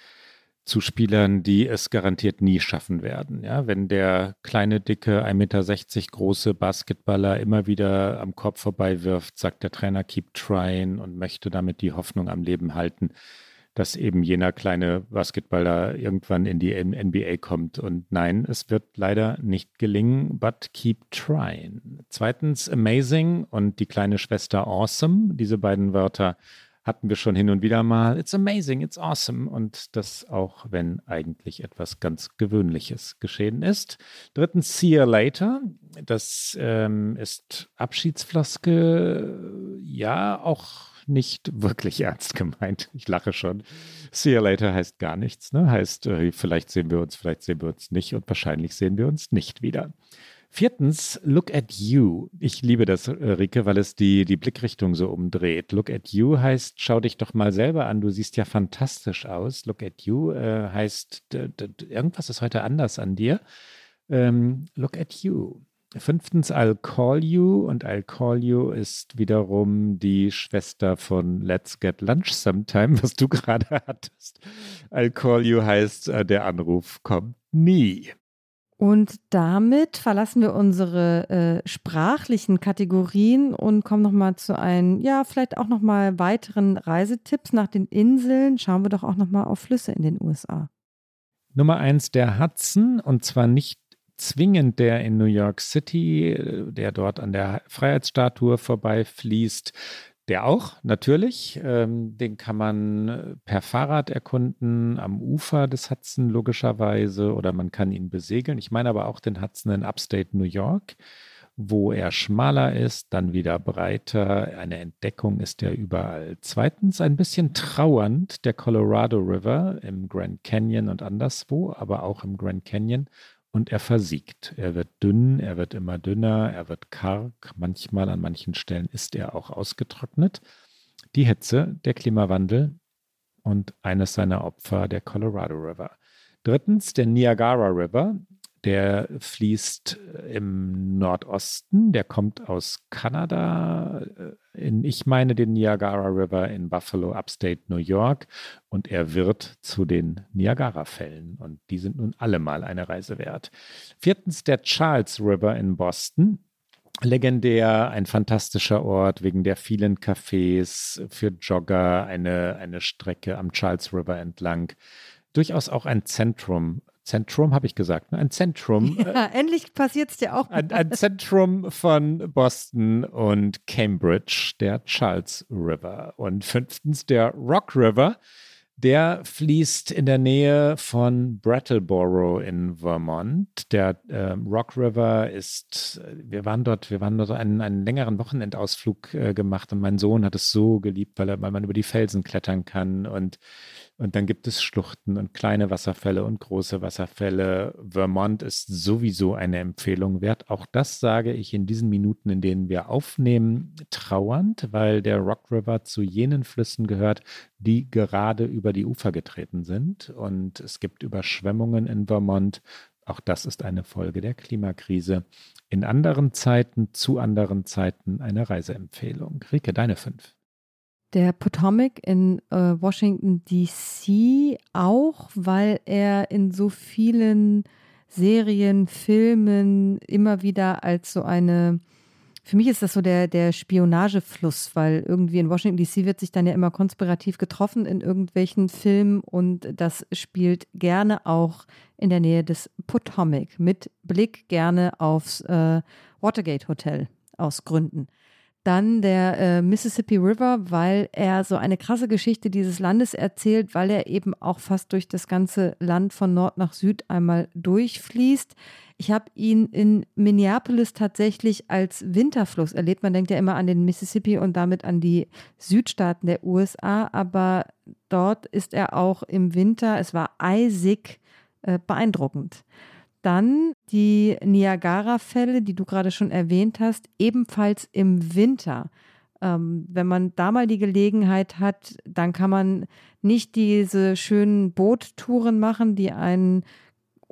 zu Spielern, die es garantiert nie schaffen werden. Ja, wenn der kleine, dicke, 1,60 Meter große Basketballer immer wieder am Kopf vorbei wirft, sagt der Trainer Keep Trying und möchte damit die Hoffnung am Leben halten dass eben jener kleine Basketballer irgendwann in die NBA kommt. Und nein, es wird leider nicht gelingen, but keep trying. Zweitens, amazing und die kleine Schwester awesome. Diese beiden Wörter hatten wir schon hin und wieder mal. It's amazing, it's awesome. Und das auch, wenn eigentlich etwas ganz Gewöhnliches geschehen ist. Drittens, see you later. Das ähm, ist Abschiedsfloskel. Ja, auch nicht wirklich ernst gemeint. Ich lache schon. See you later heißt gar nichts, ne? Heißt, äh, vielleicht sehen wir uns, vielleicht sehen wir uns nicht und wahrscheinlich sehen wir uns nicht wieder. Viertens, look at you. Ich liebe das, äh, Rike, weil es die, die Blickrichtung so umdreht. Look at you heißt, schau dich doch mal selber an. Du siehst ja fantastisch aus. Look at you äh, heißt, irgendwas ist heute anders an dir. Ähm, look at you. Fünftens I'll Call You und I'll Call You ist wiederum die Schwester von Let's Get Lunch Sometime, was du gerade hattest. I'll Call You heißt, äh, der Anruf kommt nie. Und damit verlassen wir unsere äh, sprachlichen Kategorien und kommen nochmal zu einem, ja, vielleicht auch nochmal weiteren Reisetipps nach den Inseln. Schauen wir doch auch nochmal auf Flüsse in den USA. Nummer eins der Hudson und zwar nicht zwingend der in New York City, der dort an der Freiheitsstatue vorbeifließt, der auch, natürlich. Ähm, den kann man per Fahrrad erkunden, am Ufer des Hudson logischerweise, oder man kann ihn besegeln. Ich meine aber auch den Hudson in Upstate New York, wo er schmaler ist, dann wieder breiter. Eine Entdeckung ist er überall. Zweitens ein bisschen trauernd der Colorado River im Grand Canyon und anderswo, aber auch im Grand Canyon und er versiegt. Er wird dünn, er wird immer dünner, er wird karg. Manchmal an manchen Stellen ist er auch ausgetrocknet. Die Hitze, der Klimawandel und eines seiner Opfer, der Colorado River. Drittens der Niagara River. Der fließt im Nordosten, der kommt aus Kanada. In, ich meine den Niagara River in Buffalo, Upstate New York. Und er wird zu den Niagara-Fällen. Und die sind nun allemal eine Reise wert. Viertens der Charles River in Boston. Legendär, ein fantastischer Ort wegen der vielen Cafés für Jogger, eine, eine Strecke am Charles River entlang durchaus auch ein Zentrum Zentrum, habe ich gesagt, ne? ein Zentrum. Ja, äh, endlich passiert es dir auch. Ein, ein, Zentrum von Boston und Cambridge, der Charles River. Und fünftens der Rock River. Der fließt in der Nähe von Brattleboro in Vermont. Der äh, Rock River ist, wir waren dort, wir waren dort einen, einen längeren Wochenendausflug äh, gemacht und mein Sohn hat es so geliebt, weil, er, weil man über die Felsen klettern kann und und dann gibt es Schluchten und kleine Wasserfälle und große Wasserfälle. Vermont ist sowieso eine Empfehlung wert. Auch das sage ich in diesen Minuten, in denen wir aufnehmen, trauernd, weil der Rock River zu jenen Flüssen gehört, die gerade über die Ufer getreten sind. Und es gibt Überschwemmungen in Vermont. Auch das ist eine Folge der Klimakrise. In anderen Zeiten, zu anderen Zeiten eine Reiseempfehlung. Rike, deine fünf. Der Potomac in äh, Washington, DC auch, weil er in so vielen Serien, Filmen immer wieder als so eine Für mich ist das so der, der Spionagefluss, weil irgendwie in Washington DC wird sich dann ja immer konspirativ getroffen in irgendwelchen Filmen und das spielt gerne auch in der Nähe des Potomac mit Blick gerne aufs äh, Watergate Hotel aus Gründen. Dann der äh, Mississippi River, weil er so eine krasse Geschichte dieses Landes erzählt, weil er eben auch fast durch das ganze Land von Nord nach Süd einmal durchfließt. Ich habe ihn in Minneapolis tatsächlich als Winterfluss erlebt. Man denkt ja immer an den Mississippi und damit an die Südstaaten der USA, aber dort ist er auch im Winter, es war eisig äh, beeindruckend. Dann die Niagara-Fälle, die du gerade schon erwähnt hast, ebenfalls im Winter. Ähm, wenn man da mal die Gelegenheit hat, dann kann man nicht diese schönen Boottouren machen, die einen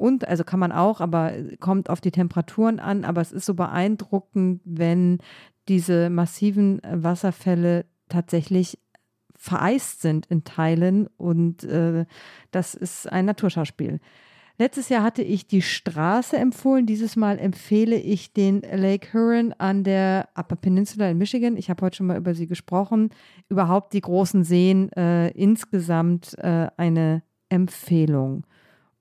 und, also kann man auch, aber kommt auf die Temperaturen an. Aber es ist so beeindruckend, wenn diese massiven Wasserfälle tatsächlich vereist sind in Teilen. Und äh, das ist ein Naturschauspiel. Letztes Jahr hatte ich die Straße empfohlen. Dieses Mal empfehle ich den Lake Huron an der Upper Peninsula in Michigan. Ich habe heute schon mal über sie gesprochen. Überhaupt die großen Seen äh, insgesamt äh, eine Empfehlung.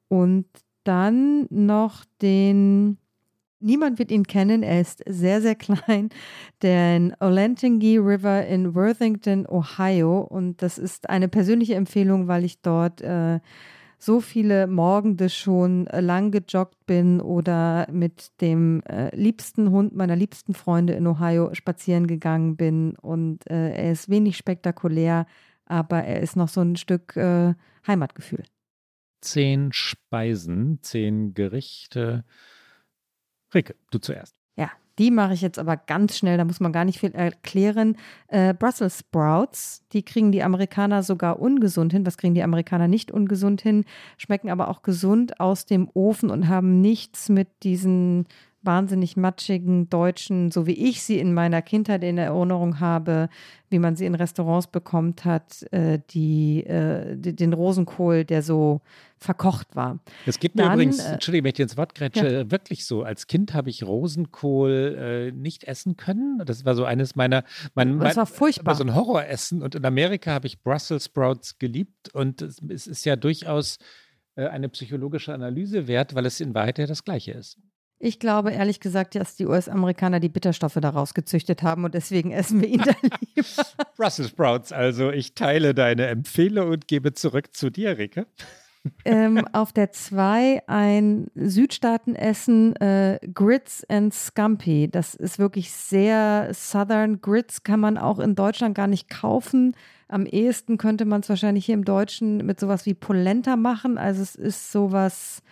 Und dann noch den Niemand wird ihn kennen, er ist sehr, sehr klein, den Olentangy River in Worthington, Ohio. Und das ist eine persönliche Empfehlung, weil ich dort äh, so viele Morgende schon äh, lang gejoggt bin oder mit dem äh, liebsten Hund meiner liebsten Freunde in Ohio spazieren gegangen bin. Und äh, er ist wenig spektakulär, aber er ist noch so ein Stück äh, Heimatgefühl. Zehn Speisen, zehn Gerichte. Rike, du zuerst. Die mache ich jetzt aber ganz schnell, da muss man gar nicht viel erklären. Äh, Brussels Sprouts, die kriegen die Amerikaner sogar ungesund hin. Was kriegen die Amerikaner nicht ungesund hin? Schmecken aber auch gesund aus dem Ofen und haben nichts mit diesen wahnsinnig matschigen Deutschen, so wie ich sie in meiner Kindheit in Erinnerung habe, wie man sie in Restaurants bekommt hat, äh, die, äh, die, den Rosenkohl, der so verkocht war. Es geht mir Dann, übrigens, äh, Entschuldigung, wenn ich ins Wort grätsche, ja. wirklich so. Als Kind habe ich Rosenkohl äh, nicht essen können. Das war so eines meiner, mein, das war furchtbar. So ein Horroressen. Und in Amerika habe ich Brussels Sprouts geliebt. Und es, es ist ja durchaus äh, eine psychologische Analyse wert, weil es in Wahrheit ja das Gleiche ist. Ich glaube ehrlich gesagt, dass die US-Amerikaner die Bitterstoffe daraus gezüchtet haben und deswegen essen wir ihn da lieber. Brussels Sprouts, also ich teile deine Empfehlung und gebe zurück zu dir, Rike. ähm, auf der 2 ein Südstaatenessen, äh, Grits and Scampi. Das ist wirklich sehr Southern. Grits kann man auch in Deutschland gar nicht kaufen. Am ehesten könnte man es wahrscheinlich hier im Deutschen mit sowas wie Polenta machen. Also es ist sowas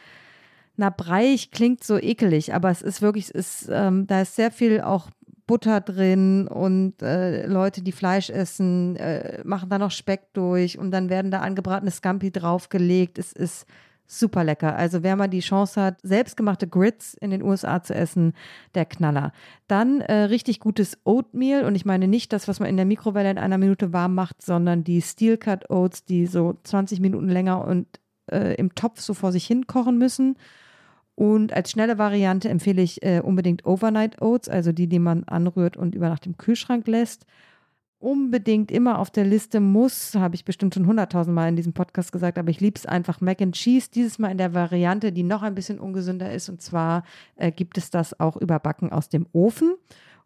na, breiig klingt so ekelig, aber es ist wirklich, es ist, ähm, da ist sehr viel auch Butter drin und äh, Leute, die Fleisch essen, äh, machen da noch Speck durch und dann werden da angebratene Scampi draufgelegt. Es ist super lecker. Also wer mal die Chance hat, selbstgemachte Grits in den USA zu essen, der Knaller. Dann äh, richtig gutes Oatmeal und ich meine nicht das, was man in der Mikrowelle in einer Minute warm macht, sondern die Steel Cut Oats, die so 20 Minuten länger und äh, im Topf so vor sich hin kochen müssen. Und als schnelle Variante empfehle ich äh, unbedingt Overnight Oats, also die, die man anrührt und über Nacht im Kühlschrank lässt. Unbedingt immer auf der Liste muss, habe ich bestimmt schon hunderttausend Mal in diesem Podcast gesagt, aber ich liebe es einfach Mac and Cheese. Dieses Mal in der Variante, die noch ein bisschen ungesünder ist. Und zwar äh, gibt es das auch überbacken aus dem Ofen.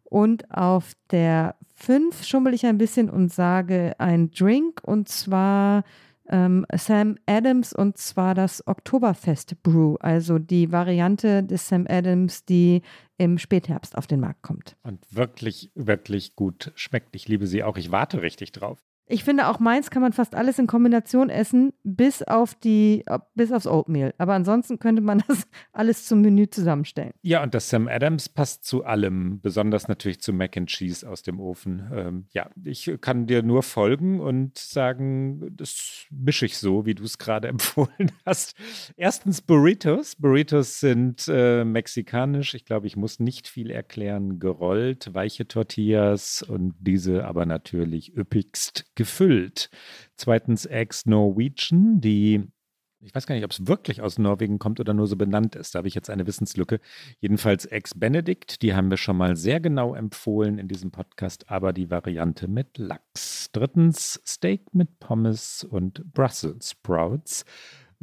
Und auf der 5 schummel ich ein bisschen und sage ein Drink und zwar ähm, Sam Adams und zwar das Oktoberfest Brew, also die Variante des Sam Adams, die im Spätherbst auf den Markt kommt. Und wirklich, wirklich gut schmeckt. Ich liebe sie auch. Ich warte richtig drauf. Ich finde auch meins kann man fast alles in Kombination essen, bis auf die, bis aufs Oatmeal. Aber ansonsten könnte man das alles zum Menü zusammenstellen. Ja, und das Sam Adams passt zu allem, besonders natürlich zu Mac and Cheese aus dem Ofen. Ähm, ja, ich kann dir nur folgen und sagen, das mische ich so, wie du es gerade empfohlen hast. Erstens Burritos. Burritos sind äh, mexikanisch. Ich glaube, ich muss nicht viel erklären. Gerollt, weiche Tortillas und diese aber natürlich üppigst gefüllt. Zweitens Eggs Norwegian, die ich weiß gar nicht, ob es wirklich aus Norwegen kommt oder nur so benannt ist. Da habe ich jetzt eine Wissenslücke. Jedenfalls Ex-Benedict, die haben wir schon mal sehr genau empfohlen in diesem Podcast, aber die Variante mit Lachs. Drittens Steak mit Pommes und Brussels Sprouts.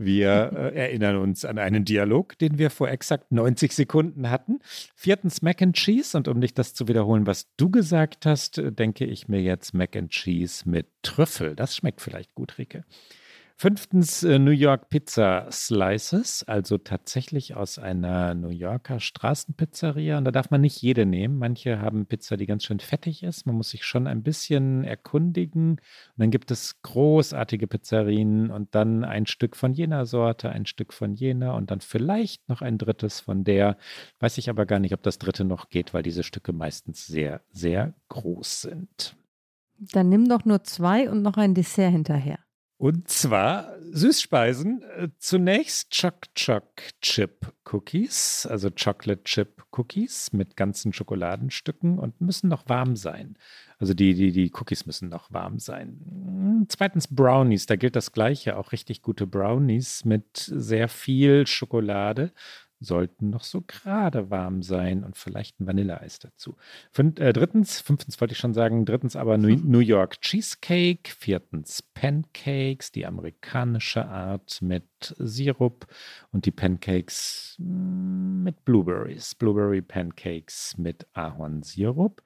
Wir äh, erinnern uns an einen Dialog, den wir vor exakt 90 Sekunden hatten. Viertens Mac and Cheese. Und um nicht das zu wiederholen, was du gesagt hast, denke ich mir jetzt Mac and Cheese mit Trüffel. Das schmeckt vielleicht gut, Rike. Fünftens äh, New York Pizza Slices, also tatsächlich aus einer New Yorker Straßenpizzeria. Und da darf man nicht jede nehmen. Manche haben Pizza, die ganz schön fettig ist. Man muss sich schon ein bisschen erkundigen. Und dann gibt es großartige Pizzerien und dann ein Stück von jener Sorte, ein Stück von jener und dann vielleicht noch ein drittes von der. Weiß ich aber gar nicht, ob das dritte noch geht, weil diese Stücke meistens sehr, sehr groß sind. Dann nimm doch nur zwei und noch ein Dessert hinterher. Und zwar Süßspeisen. Äh, zunächst Choc Choc Chip Cookies, also Chocolate Chip Cookies mit ganzen Schokoladenstücken und müssen noch warm sein. Also die, die, die Cookies müssen noch warm sein. Hm, zweitens Brownies, da gilt das Gleiche, auch richtig gute Brownies mit sehr viel Schokolade sollten noch so gerade warm sein und vielleicht ein Vanilleeis dazu. Fünf, äh, drittens, fünftens wollte ich schon sagen, drittens aber New, York Cheesecake, viertens Pancakes, die amerikanische Art mit Sirup und die Pancakes mm, mit Blueberries, Blueberry Pancakes mit Ahornsirup.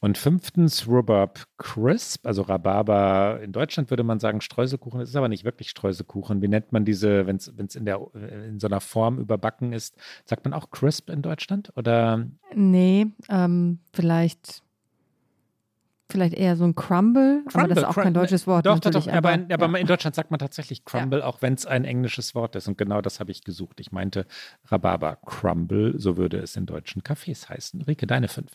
Und fünftens Rhubarb Crisp, also Rhabarber. In Deutschland würde man sagen Streuselkuchen. Es ist aber nicht wirklich Streuselkuchen. Wie nennt man diese, wenn es in, in so einer Form überbacken ist? Sagt man auch Crisp in Deutschland? Oder? Nee, ähm, vielleicht. Vielleicht eher so ein Crumble, Crumble aber das ist auch kein deutsches Wort. Doch, doch, doch, aber, aber, aber ja. in Deutschland sagt man tatsächlich Crumble, ja. auch wenn es ein englisches Wort ist. Und genau das habe ich gesucht. Ich meinte Rhabarber Crumble, so würde es in deutschen Cafés heißen. Rike, deine fünf.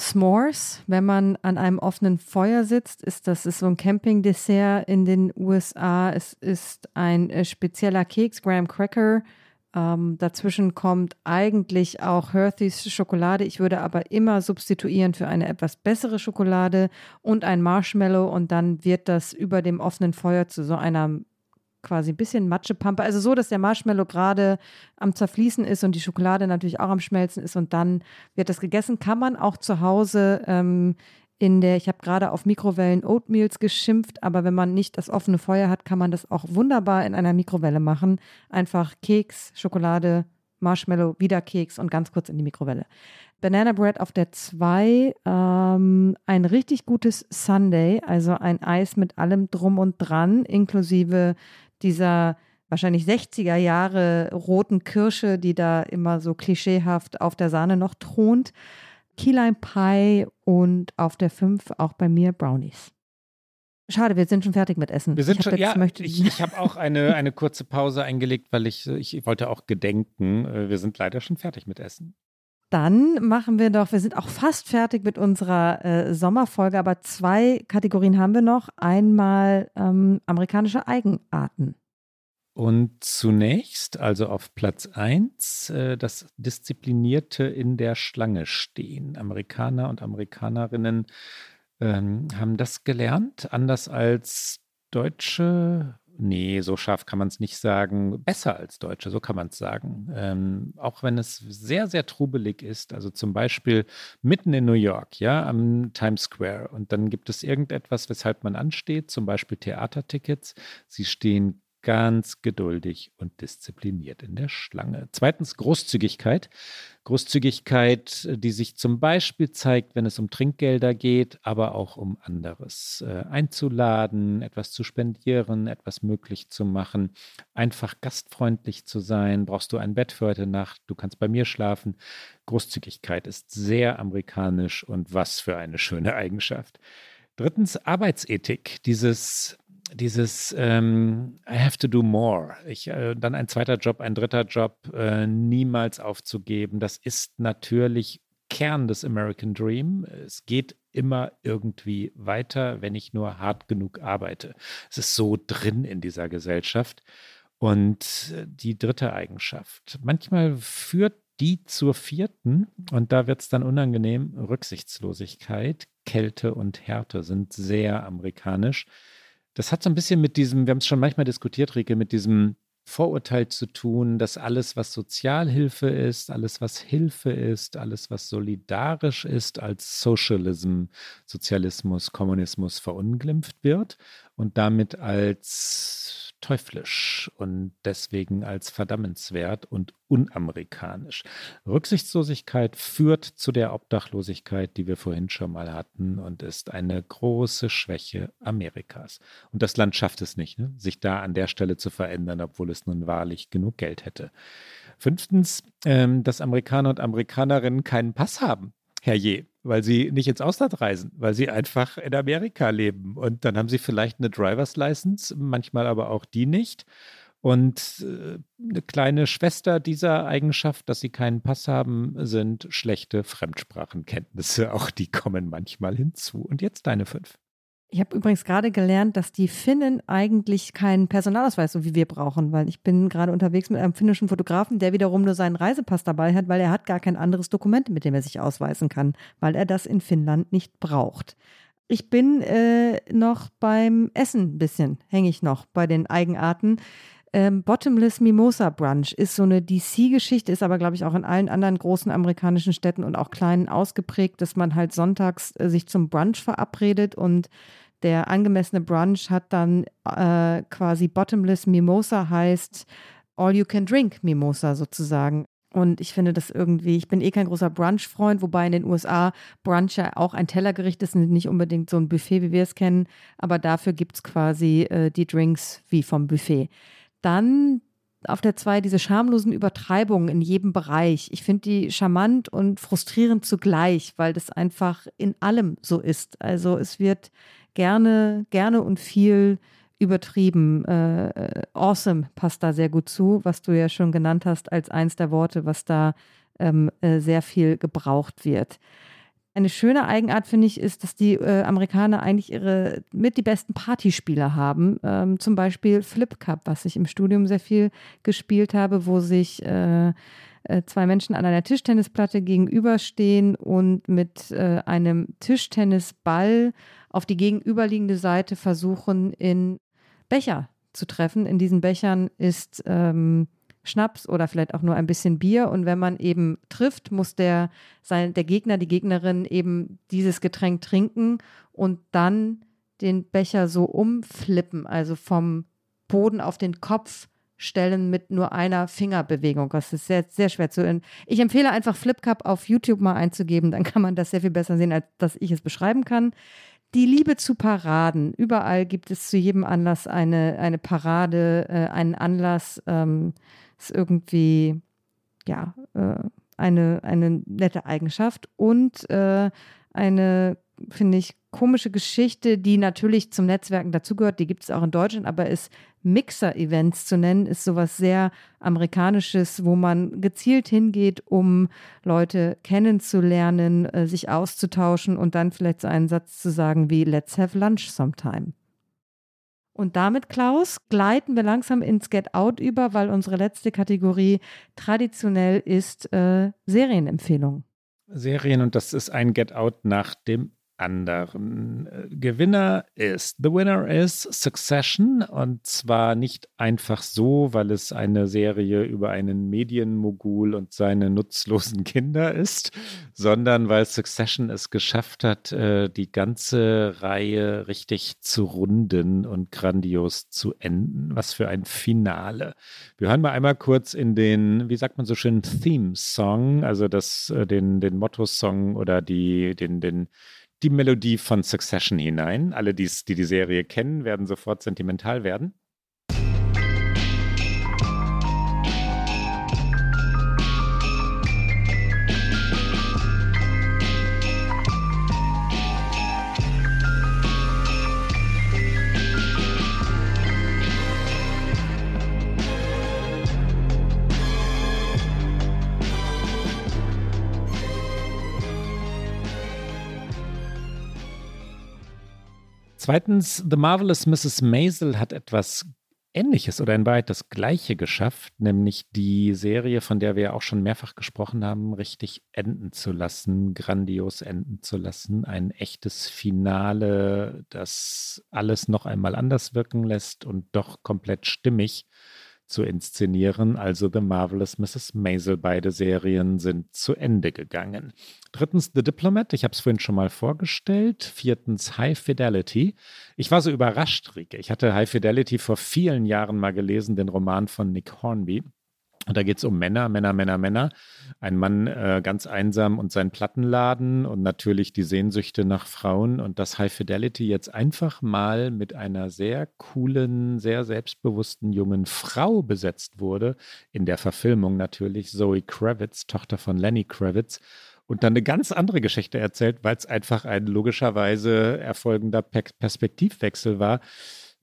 S'mores, wenn man an einem offenen Feuer sitzt, ist das ist so ein Camping-Dessert in den USA. Es ist ein äh, spezieller Keks, Graham Cracker. Ähm, dazwischen kommt eigentlich auch Hershey's Schokolade. Ich würde aber immer substituieren für eine etwas bessere Schokolade und ein Marshmallow und dann wird das über dem offenen Feuer zu so einer quasi ein bisschen Matschepampe. Also so, dass der Marshmallow gerade am Zerfließen ist und die Schokolade natürlich auch am Schmelzen ist und dann wird das gegessen. Kann man auch zu Hause ähm, in der, ich habe gerade auf Mikrowellen Oatmeals geschimpft, aber wenn man nicht das offene Feuer hat, kann man das auch wunderbar in einer Mikrowelle machen. Einfach Keks, Schokolade, Marshmallow, wieder Keks und ganz kurz in die Mikrowelle. Banana Bread auf der 2, ähm, ein richtig gutes Sunday, also ein Eis mit allem drum und dran, inklusive dieser wahrscheinlich 60er Jahre roten Kirsche, die da immer so klischeehaft auf der Sahne noch thront. Key Lime Pie und auf der 5 auch bei mir Brownies. Schade, wir sind schon fertig mit Essen. Wir sind schon, ja, ich, ich habe auch eine, eine kurze Pause eingelegt, weil ich, ich wollte auch gedenken. Äh, wir sind leider schon fertig mit Essen. Dann machen wir doch, wir sind auch fast fertig mit unserer äh, Sommerfolge, aber zwei Kategorien haben wir noch. Einmal ähm, amerikanische Eigenarten. Und zunächst, also auf Platz 1, äh, das Disziplinierte in der Schlange stehen. Amerikaner und Amerikanerinnen ähm, haben das gelernt, anders als Deutsche Nee, so scharf kann man es nicht sagen. Besser als Deutsche, so kann man es sagen. Ähm, auch wenn es sehr, sehr trubelig ist. Also zum Beispiel mitten in New York, ja, am Times Square. Und dann gibt es irgendetwas, weshalb man ansteht, zum Beispiel Theatertickets. Sie stehen ganz geduldig und diszipliniert in der Schlange. Zweitens Großzügigkeit. Großzügigkeit, die sich zum Beispiel zeigt, wenn es um Trinkgelder geht, aber auch um anderes. Äh, einzuladen, etwas zu spendieren, etwas möglich zu machen, einfach gastfreundlich zu sein. Brauchst du ein Bett für heute Nacht? Du kannst bei mir schlafen. Großzügigkeit ist sehr amerikanisch und was für eine schöne Eigenschaft. Drittens Arbeitsethik, dieses dieses ähm, I have to do more. Ich, äh, dann ein zweiter Job, ein dritter Job, äh, niemals aufzugeben. Das ist natürlich Kern des American Dream. Es geht immer irgendwie weiter, wenn ich nur hart genug arbeite. Es ist so drin in dieser Gesellschaft. Und äh, die dritte Eigenschaft. Manchmal führt die zur vierten, und da wird es dann unangenehm, Rücksichtslosigkeit, Kälte und Härte sind sehr amerikanisch. Das hat so ein bisschen mit diesem, wir haben es schon manchmal diskutiert, Rike, mit diesem Vorurteil zu tun, dass alles, was Sozialhilfe ist, alles, was Hilfe ist, alles, was solidarisch ist, als Socialism, Sozialismus, Kommunismus verunglimpft wird und damit als teuflisch und deswegen als verdammenswert und unamerikanisch. Rücksichtslosigkeit führt zu der Obdachlosigkeit, die wir vorhin schon mal hatten und ist eine große Schwäche Amerikas. Und das Land schafft es nicht, ne? sich da an der Stelle zu verändern, obwohl es nun wahrlich genug Geld hätte. Fünftens, ähm, dass Amerikaner und Amerikanerinnen keinen Pass haben. Herrje, weil sie nicht ins Ausland reisen, weil sie einfach in Amerika leben. Und dann haben sie vielleicht eine Driver's License, manchmal aber auch die nicht. Und äh, eine kleine Schwester dieser Eigenschaft, dass sie keinen Pass haben, sind schlechte Fremdsprachenkenntnisse. Auch die kommen manchmal hinzu. Und jetzt deine fünf. Ich habe übrigens gerade gelernt, dass die Finnen eigentlich keinen Personalausweis, so wie wir brauchen, weil ich bin gerade unterwegs mit einem finnischen Fotografen, der wiederum nur seinen Reisepass dabei hat, weil er hat gar kein anderes Dokument, mit dem er sich ausweisen kann, weil er das in Finnland nicht braucht. Ich bin äh, noch beim Essen ein bisschen, hänge ich noch bei den Eigenarten. Ähm, Bottomless Mimosa Brunch ist so eine DC-Geschichte, ist aber, glaube ich, auch in allen anderen großen amerikanischen Städten und auch kleinen ausgeprägt, dass man halt sonntags äh, sich zum Brunch verabredet und der angemessene Brunch hat dann äh, quasi Bottomless Mimosa heißt All You Can Drink Mimosa sozusagen. Und ich finde das irgendwie, ich bin eh kein großer Brunch-Freund, wobei in den USA Brunch ja auch ein Tellergericht ist, nicht unbedingt so ein Buffet, wie wir es kennen, aber dafür gibt es quasi äh, die Drinks wie vom Buffet. Dann auf der 2 diese schamlosen Übertreibungen in jedem Bereich. Ich finde die charmant und frustrierend zugleich, weil das einfach in allem so ist. Also es wird gerne, gerne und viel übertrieben. Äh awesome passt da sehr gut zu, was du ja schon genannt hast als eins der Worte, was da ähm, äh, sehr viel gebraucht wird. Eine schöne Eigenart, finde ich, ist, dass die äh, Amerikaner eigentlich ihre mit die besten Partyspieler haben. Ähm, zum Beispiel Flip Cup, was ich im Studium sehr viel gespielt habe, wo sich äh, äh, zwei Menschen an einer Tischtennisplatte gegenüberstehen und mit äh, einem Tischtennisball auf die gegenüberliegende Seite versuchen, in Becher zu treffen. In diesen Bechern ist ähm, Schnaps oder vielleicht auch nur ein bisschen Bier. Und wenn man eben trifft, muss der, sein, der Gegner, die Gegnerin eben dieses Getränk trinken und dann den Becher so umflippen, also vom Boden auf den Kopf stellen mit nur einer Fingerbewegung. Das ist sehr, sehr schwer zu. Ich empfehle einfach FlipCup auf YouTube mal einzugeben, dann kann man das sehr viel besser sehen, als dass ich es beschreiben kann. Die Liebe zu Paraden. Überall gibt es zu jedem Anlass eine, eine Parade, äh, einen Anlass. Ähm, ist irgendwie, ja, äh, eine, eine nette Eigenschaft und äh, eine, finde ich, komische Geschichte, die natürlich zum Netzwerken dazugehört, die gibt es auch in Deutschland, aber ist Mixer-Events zu nennen, ist sowas sehr Amerikanisches, wo man gezielt hingeht, um Leute kennenzulernen, äh, sich auszutauschen und dann vielleicht so einen Satz zu sagen wie Let's have lunch sometime. Und damit, Klaus, gleiten wir langsam ins Get Out über, weil unsere letzte Kategorie traditionell ist äh, Serienempfehlung. Serien und das ist ein Get Out nach dem anderen. Gewinner ist, the winner is Succession und zwar nicht einfach so, weil es eine Serie über einen Medienmogul und seine nutzlosen Kinder ist, sondern weil Succession es geschafft hat, äh, die ganze Reihe richtig zu runden und grandios zu enden. Was für ein Finale. Wir hören mal einmal kurz in den, wie sagt man so schön, Theme-Song, also das, äh, den, den Motto-Song oder die, den, den die Melodie von Succession hinein. Alle, die die Serie kennen, werden sofort sentimental werden. Zweitens, The Marvelous Mrs. Maisel hat etwas Ähnliches oder in Wahrheit das Gleiche geschafft, nämlich die Serie, von der wir ja auch schon mehrfach gesprochen haben, richtig enden zu lassen, grandios enden zu lassen. Ein echtes Finale, das alles noch einmal anders wirken lässt und doch komplett stimmig zu inszenieren, also The Marvelous Mrs. Maisel. Beide Serien sind zu Ende gegangen. Drittens The Diplomat, ich habe es vorhin schon mal vorgestellt. Viertens High Fidelity. Ich war so überrascht, Rike. Ich hatte High Fidelity vor vielen Jahren mal gelesen, den Roman von Nick Hornby. Und da geht es um Männer, Männer, Männer, Männer. Ein Mann äh, ganz einsam und sein Plattenladen und natürlich die Sehnsüchte nach Frauen und dass High Fidelity jetzt einfach mal mit einer sehr coolen, sehr selbstbewussten jungen Frau besetzt wurde. In der Verfilmung natürlich Zoe Kravitz, Tochter von Lenny Kravitz. Und dann eine ganz andere Geschichte erzählt, weil es einfach ein logischerweise erfolgender Perspektivwechsel war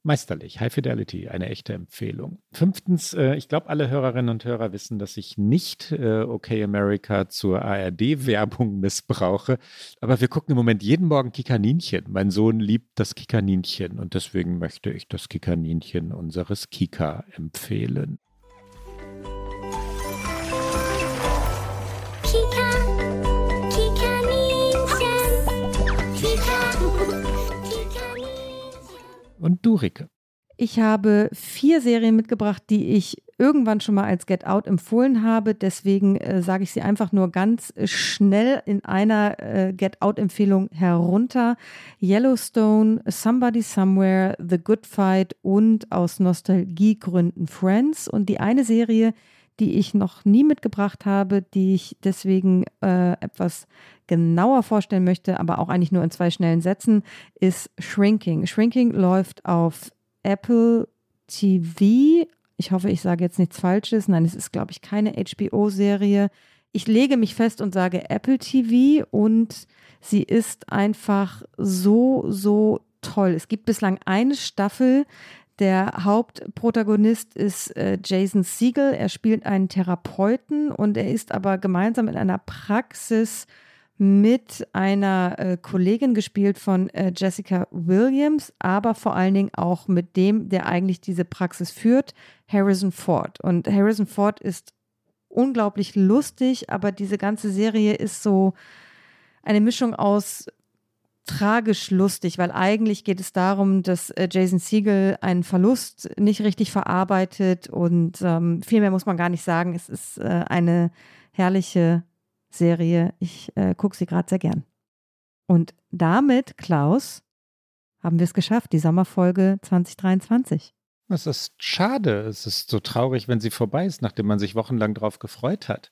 Meisterlich, High Fidelity, eine echte Empfehlung. Fünftens, äh, ich glaube, alle Hörerinnen und Hörer wissen, dass ich nicht äh, OK America zur ARD-Werbung missbrauche. Aber wir gucken im Moment jeden Morgen Kikaninchen. Mein Sohn liebt das Kikaninchen und deswegen möchte ich das Kikaninchen unseres Kika empfehlen. Und du, Ricke? Ich habe vier Serien mitgebracht, die ich irgendwann schon mal als Get Out empfohlen habe. Deswegen äh, sage ich sie einfach nur ganz schnell in einer äh, Get Out-Empfehlung herunter. Yellowstone, Somebody Somewhere, The Good Fight und aus Nostalgiegründen Friends. Und die eine Serie, die ich noch nie mitgebracht habe, die ich deswegen äh, etwas genauer vorstellen möchte, aber auch eigentlich nur in zwei schnellen Sätzen, ist Shrinking. Shrinking läuft auf Apple TV. Ich hoffe, ich sage jetzt nichts Falsches. Nein, es ist, glaube ich, keine HBO-Serie. Ich lege mich fest und sage Apple TV und sie ist einfach so, so toll. Es gibt bislang eine Staffel, der Hauptprotagonist ist äh, Jason Siegel. Er spielt einen Therapeuten und er ist aber gemeinsam in einer Praxis mit einer äh, Kollegin gespielt von äh, Jessica Williams, aber vor allen Dingen auch mit dem, der eigentlich diese Praxis führt, Harrison Ford. Und Harrison Ford ist unglaublich lustig, aber diese ganze Serie ist so eine Mischung aus tragisch lustig, weil eigentlich geht es darum, dass äh, Jason Siegel einen Verlust nicht richtig verarbeitet und ähm, viel mehr muss man gar nicht sagen. Es ist äh, eine herrliche Serie. Ich äh, gucke sie gerade sehr gern. Und damit, Klaus, haben wir es geschafft, die Sommerfolge 2023. Es ist schade, es ist so traurig, wenn sie vorbei ist, nachdem man sich wochenlang darauf gefreut hat.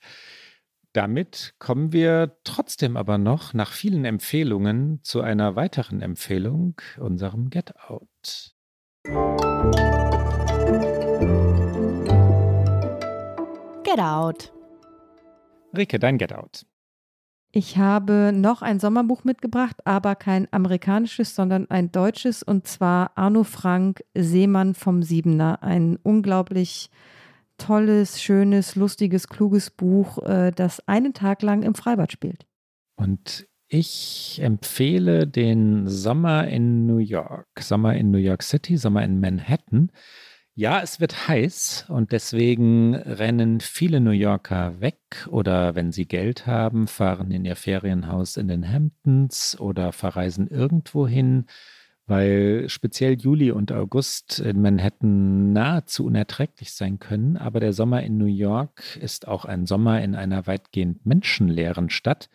Damit kommen wir trotzdem aber noch nach vielen Empfehlungen zu einer weiteren Empfehlung, unserem Get Out. Get Out. Rike, dein Get Out. Ich habe noch ein Sommerbuch mitgebracht, aber kein amerikanisches, sondern ein deutsches, und zwar Arno Frank Seemann vom Siebener. Ein unglaublich tolles, schönes, lustiges, kluges Buch, äh, das einen Tag lang im Freibad spielt. Und ich empfehle den Sommer in New York, Sommer in New York City, Sommer in Manhattan. Ja, es wird heiß und deswegen rennen viele New Yorker weg oder wenn sie Geld haben, fahren in ihr Ferienhaus in den Hamptons oder verreisen irgendwo hin weil speziell Juli und August in Manhattan nahezu unerträglich sein können. Aber der Sommer in New York ist auch ein Sommer in einer weitgehend menschenleeren Stadt.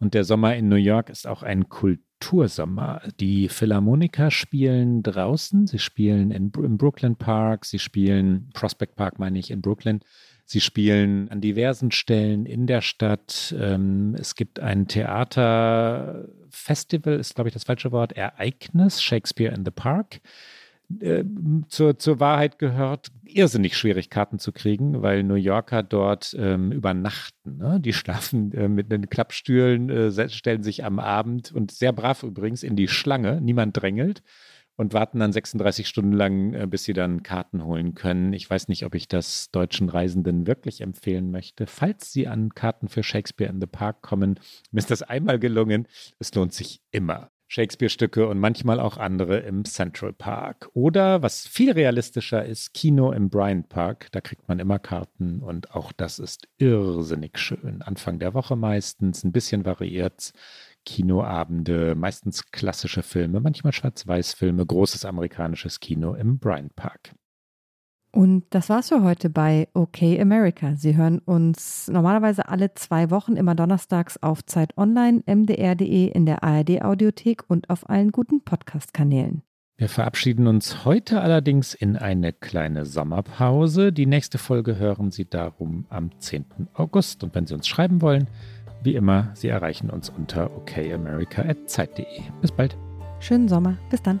Und der Sommer in New York ist auch ein Kultursommer. Die Philharmoniker spielen draußen, sie spielen in, im Brooklyn Park, sie spielen, Prospect Park meine ich, in Brooklyn. Sie spielen an diversen Stellen in der Stadt. Ähm, es gibt ein Theaterfestival, ist glaube ich das falsche Wort, Ereignis, Shakespeare in the Park. Äh, zur, zur Wahrheit gehört, irrsinnig schwierig Karten zu kriegen, weil New Yorker dort ähm, übernachten. Ne? Die schlafen äh, mit den Klappstühlen, äh, stellen sich am Abend und sehr brav übrigens in die Schlange. Niemand drängelt und warten dann 36 Stunden lang, äh, bis sie dann Karten holen können. Ich weiß nicht, ob ich das deutschen Reisenden wirklich empfehlen möchte. Falls sie an Karten für Shakespeare in the Park kommen, mir ist das einmal gelungen. Es lohnt sich immer. Shakespeare-Stücke und manchmal auch andere im Central Park. Oder, was viel realistischer ist, Kino im Bryant Park. Da kriegt man immer Karten und auch das ist irrsinnig schön. Anfang der Woche meistens, ein bisschen variiert. Kinoabende, meistens klassische Filme, manchmal Schwarz-Weiß-Filme, großes amerikanisches Kino im Bryant Park. Und das war's für heute bei OK America. Sie hören uns normalerweise alle zwei Wochen immer donnerstags auf Zeit Online, mdr.de, in der ARD Audiothek und auf allen guten Podcast-Kanälen. Wir verabschieden uns heute allerdings in eine kleine Sommerpause. Die nächste Folge hören Sie darum am 10. August. Und wenn Sie uns schreiben wollen, wie immer, Sie erreichen uns unter okamerica.zeit.de. Bis bald. Schönen Sommer. Bis dann.